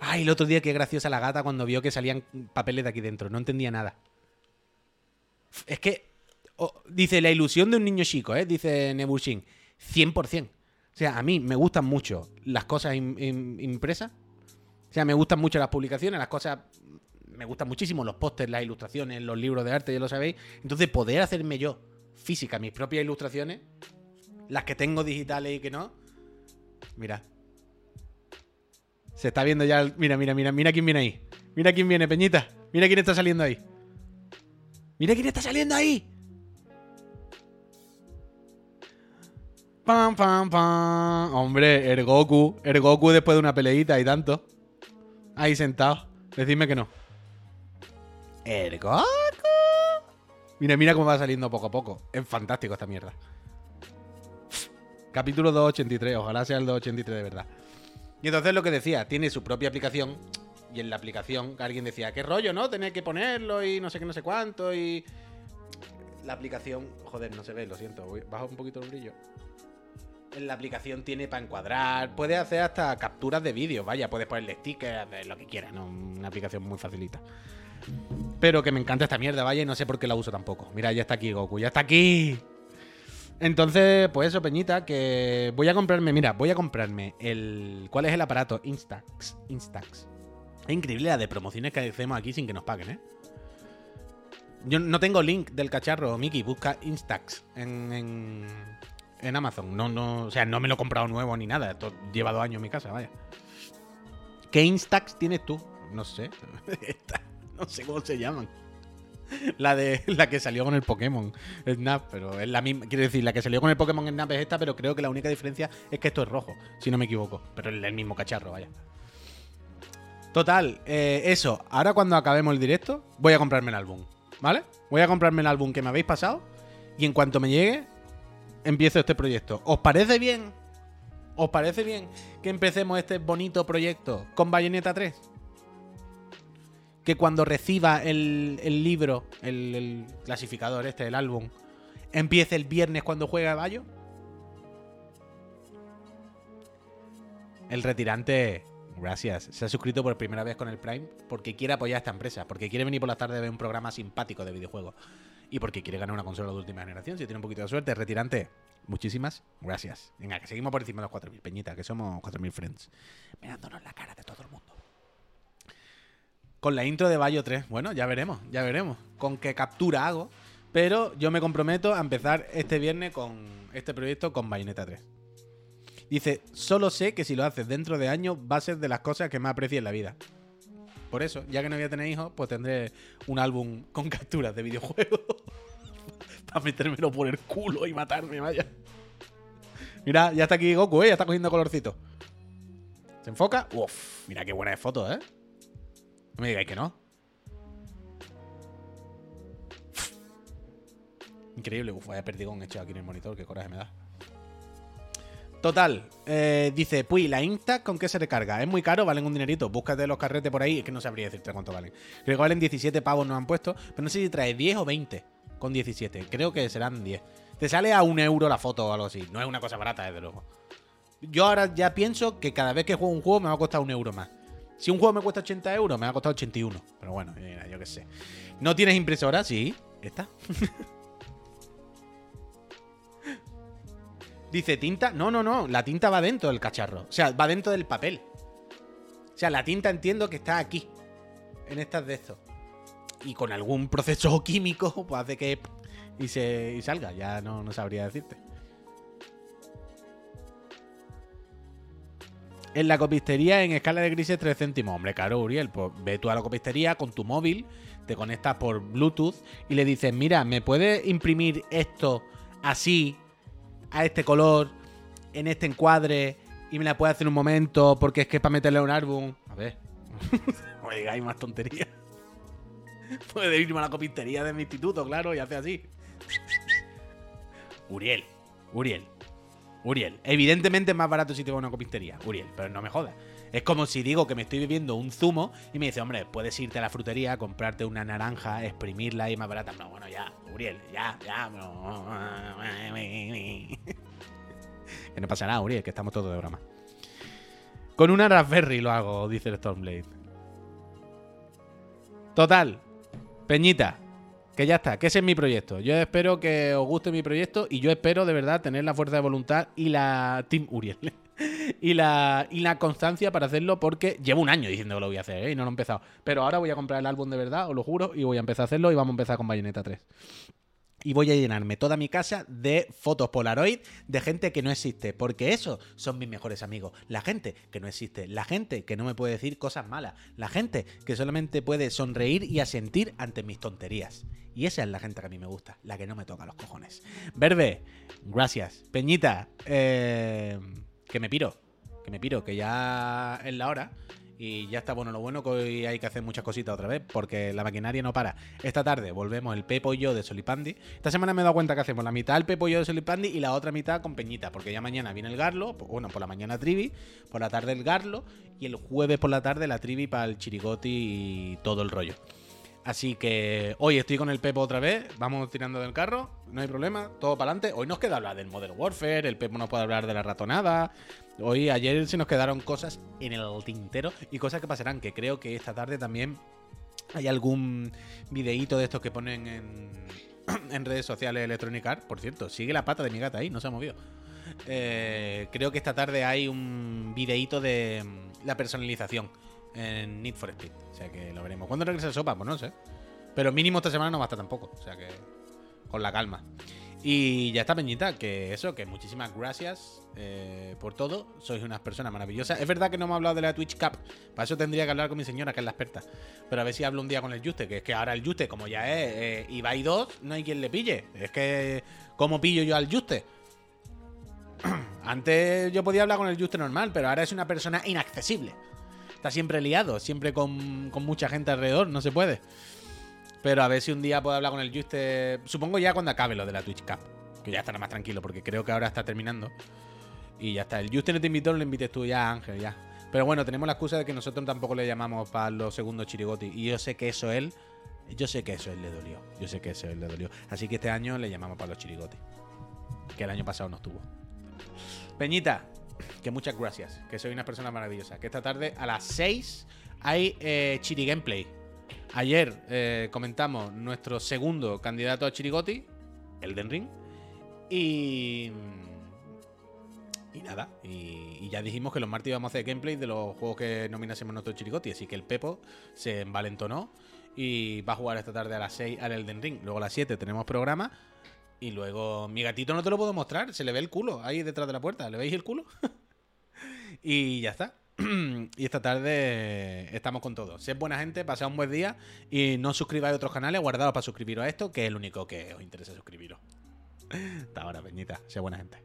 Ay, el otro día qué graciosa la gata cuando vio que salían papeles de aquí dentro. No entendía nada. Es que dice la ilusión de un niño chico, ¿eh? Dice Nebushin. 100%. O sea, a mí me gustan mucho las cosas im- im- impresas. O sea, me gustan mucho las publicaciones, las cosas... Me gustan muchísimo los pósters, las ilustraciones, los libros de arte, ya lo sabéis. Entonces, poder hacerme yo, física, mis propias ilustraciones, las que tengo digitales y que no... Mira. Se está viendo ya... el- Mira, mira, mira, mira quién viene ahí. Mira quién viene, Peñita. Mira quién está saliendo ahí. Mira quién está saliendo ahí. Pam, pam, pam. Hombre, el Goku. El Goku después de una peleita y tanto. Ahí sentado. Decidme que no. El Goku. Mira, mira cómo va saliendo poco a poco. Es fantástico esta mierda. Capítulo 283. Ojalá sea el 283 de verdad. Y entonces lo que decía, tiene su propia aplicación. Y en la aplicación alguien decía, qué rollo, ¿no? Tener que ponerlo y no sé qué, no sé cuánto. Y. La aplicación. Joder, no se ve, lo siento. Voy- Bajo un poquito el brillo. En la aplicación tiene para encuadrar. Puedes hacer hasta capturas de vídeo. Vaya, puedes ponerle stickers, lo que quieras, ¿no? Una aplicación muy facilita. Pero que me encanta esta mierda, vaya, y no sé por qué la uso tampoco. Mira, ya está aquí Goku, ya está aquí. Entonces, pues eso, Peñita, que voy a comprarme, mira, voy a comprarme el... ¿Cuál es el aparato? Instax. Instax. Es increíble la de promociones que hacemos aquí sin que nos paguen, ¿eh? Yo no tengo link del cacharro, Miki, busca Instax en, en, en Amazon. No, no, o sea, no me lo he comprado nuevo ni nada. Esto lleva dos años en mi casa, vaya. ¿Qué Instax tienes tú? No sé. No sé cómo se llaman. La de la que salió con el Pokémon Snap, pero es la misma. Quiero decir, la que salió con el Pokémon Snap es esta, pero creo que la única diferencia es que esto es rojo, si no me equivoco. Pero es el mismo cacharro, vaya. Total, eh, eso. Ahora cuando acabemos el directo, voy a comprarme el álbum. ¿Vale? Voy a comprarme el álbum que me habéis pasado. Y en cuanto me llegue, empiezo este proyecto. ¿Os parece bien? ¿Os parece bien que empecemos este bonito proyecto con Bayonetta 3? Que cuando reciba el, el libro, el, clasificador este, el álbum, empiece el viernes cuando juegue a Bayo. El retirante, gracias, se ha suscrito por primera vez con el Prime porque quiere apoyar a esta empresa, porque quiere venir por la tarde a ver un programa simpático de videojuegos y porque quiere ganar una consola de última generación. Si tiene un poquito de suerte, retirante, muchísimas gracias. Venga, que seguimos por encima de los 4.000, Peñita, que somos 4.000 friends. Mirándonos la cara de todo el mundo. Con la intro de Bayo 3, bueno, ya veremos, ya veremos con qué captura hago. Pero yo me comprometo a empezar este viernes con este proyecto con Bayonetta 3. Dice, solo sé que si lo haces dentro de años va a ser de las cosas que más aprecie en la vida. Por eso, ya que no voy a tener hijos, pues tendré un álbum con capturas de videojuegos. Para metérmelo por el culo y matarme, vaya. Mira, ya está aquí Goku, ¿eh? Ya está cogiendo colorcito. ¿Se enfoca? Uf, mira qué buena foto, ¿eh? Me digáis que no. Increíble. Uf, vaya perdigón hecho aquí en el monitor. Qué coraje me da. Total, eh, dice, pues la Instax con qué se recarga. Es muy caro, valen un dinerito. Búscate los carretes por ahí, es que no sabría decirte cuánto valen. Creo que valen 17 pavos, nos han puesto, pero no sé si trae 10 o 20 con 17. Creo que serán 10. Te sale a un euro la foto o algo así. No es una cosa barata, desde luego. Yo ahora ya pienso que cada vez que juego un juego me va a costar un euro más. Si un juego me cuesta 80 euros, me va a costar 81. Pero bueno, yo qué sé. ¿No tienes impresora? Sí. ¿Esta? Dice, ¿tinta? No, no, no. La tinta va dentro del cacharro. O sea, va dentro del papel. O sea, la tinta entiendo que está aquí. En estas de estos. Y con algún proceso químico, pues hace que. Y, se, y salga. Ya no, no sabría decirte. En la copistería en escala de grises 3 céntimos. Hombre, claro, Uriel. Pues ve tú a la copistería con tu móvil, te conectas por Bluetooth y le dices, mira, ¿me puedes imprimir esto así, a este color, en este encuadre, y me la puedes hacer un momento porque es que es para meterle a un álbum? A ver. me digáis más tonterías. Puede irme a la copistería de mi instituto, claro, y hace así. Uriel, Uriel, Uriel. Evidentemente es más barato si te a una copistería, Uriel, pero no me jodas. Es como si digo que me estoy bebiendo un zumo y me dice, hombre, puedes irte a la frutería, comprarte una naranja, exprimirla y más barata. No, bueno, ya, Uriel, ya, ya. que no pasa nada, Uriel, que estamos todos de broma. Con una Raspberry lo hago, dice el Stormblade. Total, Peñita, que ya está, que ese es mi proyecto. Yo espero que os guste mi proyecto y yo espero de verdad tener la fuerza de voluntad y la Team Uriel. y, la, y la constancia para hacerlo porque llevo un año diciendo que lo voy a hacer ¿eh? y no lo he empezado. Pero ahora voy a comprar el álbum de verdad, os lo juro, y voy a empezar a hacerlo y vamos a empezar con Bayonetta 3. Y voy a llenarme toda mi casa de fotos Polaroid de gente que no existe. Porque eso son mis mejores amigos. La gente que no existe. La gente que no me puede decir cosas malas. La gente que solamente puede sonreír y asentir ante mis tonterías. Y esa es la gente que a mí me gusta, la que no me toca los cojones. Verbe, gracias. Peñita, eh, que me piro, que me piro, que ya es la hora. Y ya está bueno, lo bueno que hoy hay que hacer muchas cositas otra vez, porque la maquinaria no para. Esta tarde volvemos el Pepo y yo de Solipandi. Esta semana me he dado cuenta que hacemos la mitad el Pepo y yo de Solipandi y la otra mitad con Peñita, porque ya mañana viene el Garlo, pues, bueno, por la mañana Trivi, por la tarde el Garlo y el jueves por la tarde la Trivi para el Chirigoti y todo el rollo. Así que hoy estoy con el Pepo otra vez, vamos tirando del carro, no hay problema, todo para adelante. Hoy nos queda hablar del Modern Warfare, el Pepo nos puede hablar de la ratonada. Hoy, ayer se nos quedaron cosas en el tintero y cosas que pasarán, que creo que esta tarde también hay algún videíto de estos que ponen en, en redes sociales Electronic Arts. Por cierto, sigue la pata de mi gata ahí, no se ha movido. Eh, creo que esta tarde hay un videíto de mm, la personalización en Need for Speed. O sea que lo veremos. ¿Cuándo regresa el sopa? Pues no sé. Pero mínimo esta semana no basta tampoco. O sea que con la calma. Y ya está, Peñita, que eso, que muchísimas gracias eh, por todo. Sois unas personas maravillosas. Es verdad que no hemos hablado de la Twitch Cup. Para eso tendría que hablar con mi señora, que es la experta. Pero a ver si hablo un día con el Juste, que es que ahora el Juste, como ya es eh, Ibai 2, no hay quien le pille. Es que, ¿cómo pillo yo al Juste? Antes yo podía hablar con el Juste normal, pero ahora es una persona inaccesible. Está siempre liado, siempre con, con mucha gente alrededor, no se puede. Pero a ver si un día puedo hablar con el Juste. Supongo ya cuando acabe lo de la Twitch Cup. Que ya estará más tranquilo, porque creo que ahora está terminando. Y ya está. El Juste no te invitó, no le invites tú ya, Ángel, ya. Pero bueno, tenemos la excusa de que nosotros tampoco le llamamos para los segundos chirigoti. Y yo sé que eso él. Yo sé que eso él le dolió. Yo sé que eso él le dolió. Así que este año le llamamos para los chirigoti. Que el año pasado no estuvo. Peñita, que muchas gracias. Que soy una persona maravillosa. Que esta tarde a las 6 hay eh, Chiri Gameplay. Ayer eh, comentamos nuestro segundo candidato a Chirigoti, Elden Ring. Y. Y nada. Y, y ya dijimos que los martes íbamos a hacer gameplay de los juegos que nominásemos nuestro Chirigoti. Así que el Pepo se envalentonó y va a jugar esta tarde a las 6 al Elden Ring. Luego a las 7 tenemos programa. Y luego mi gatito no te lo puedo mostrar. Se le ve el culo ahí detrás de la puerta. ¿Le veis el culo? y ya está. y esta tarde estamos con todo. Sed buena gente, pasad un buen día y no os suscribáis a otros canales, guardados para suscribiros a esto, que es el único que os interesa suscribiros. Hasta ahora, Peñita. Sed buena gente.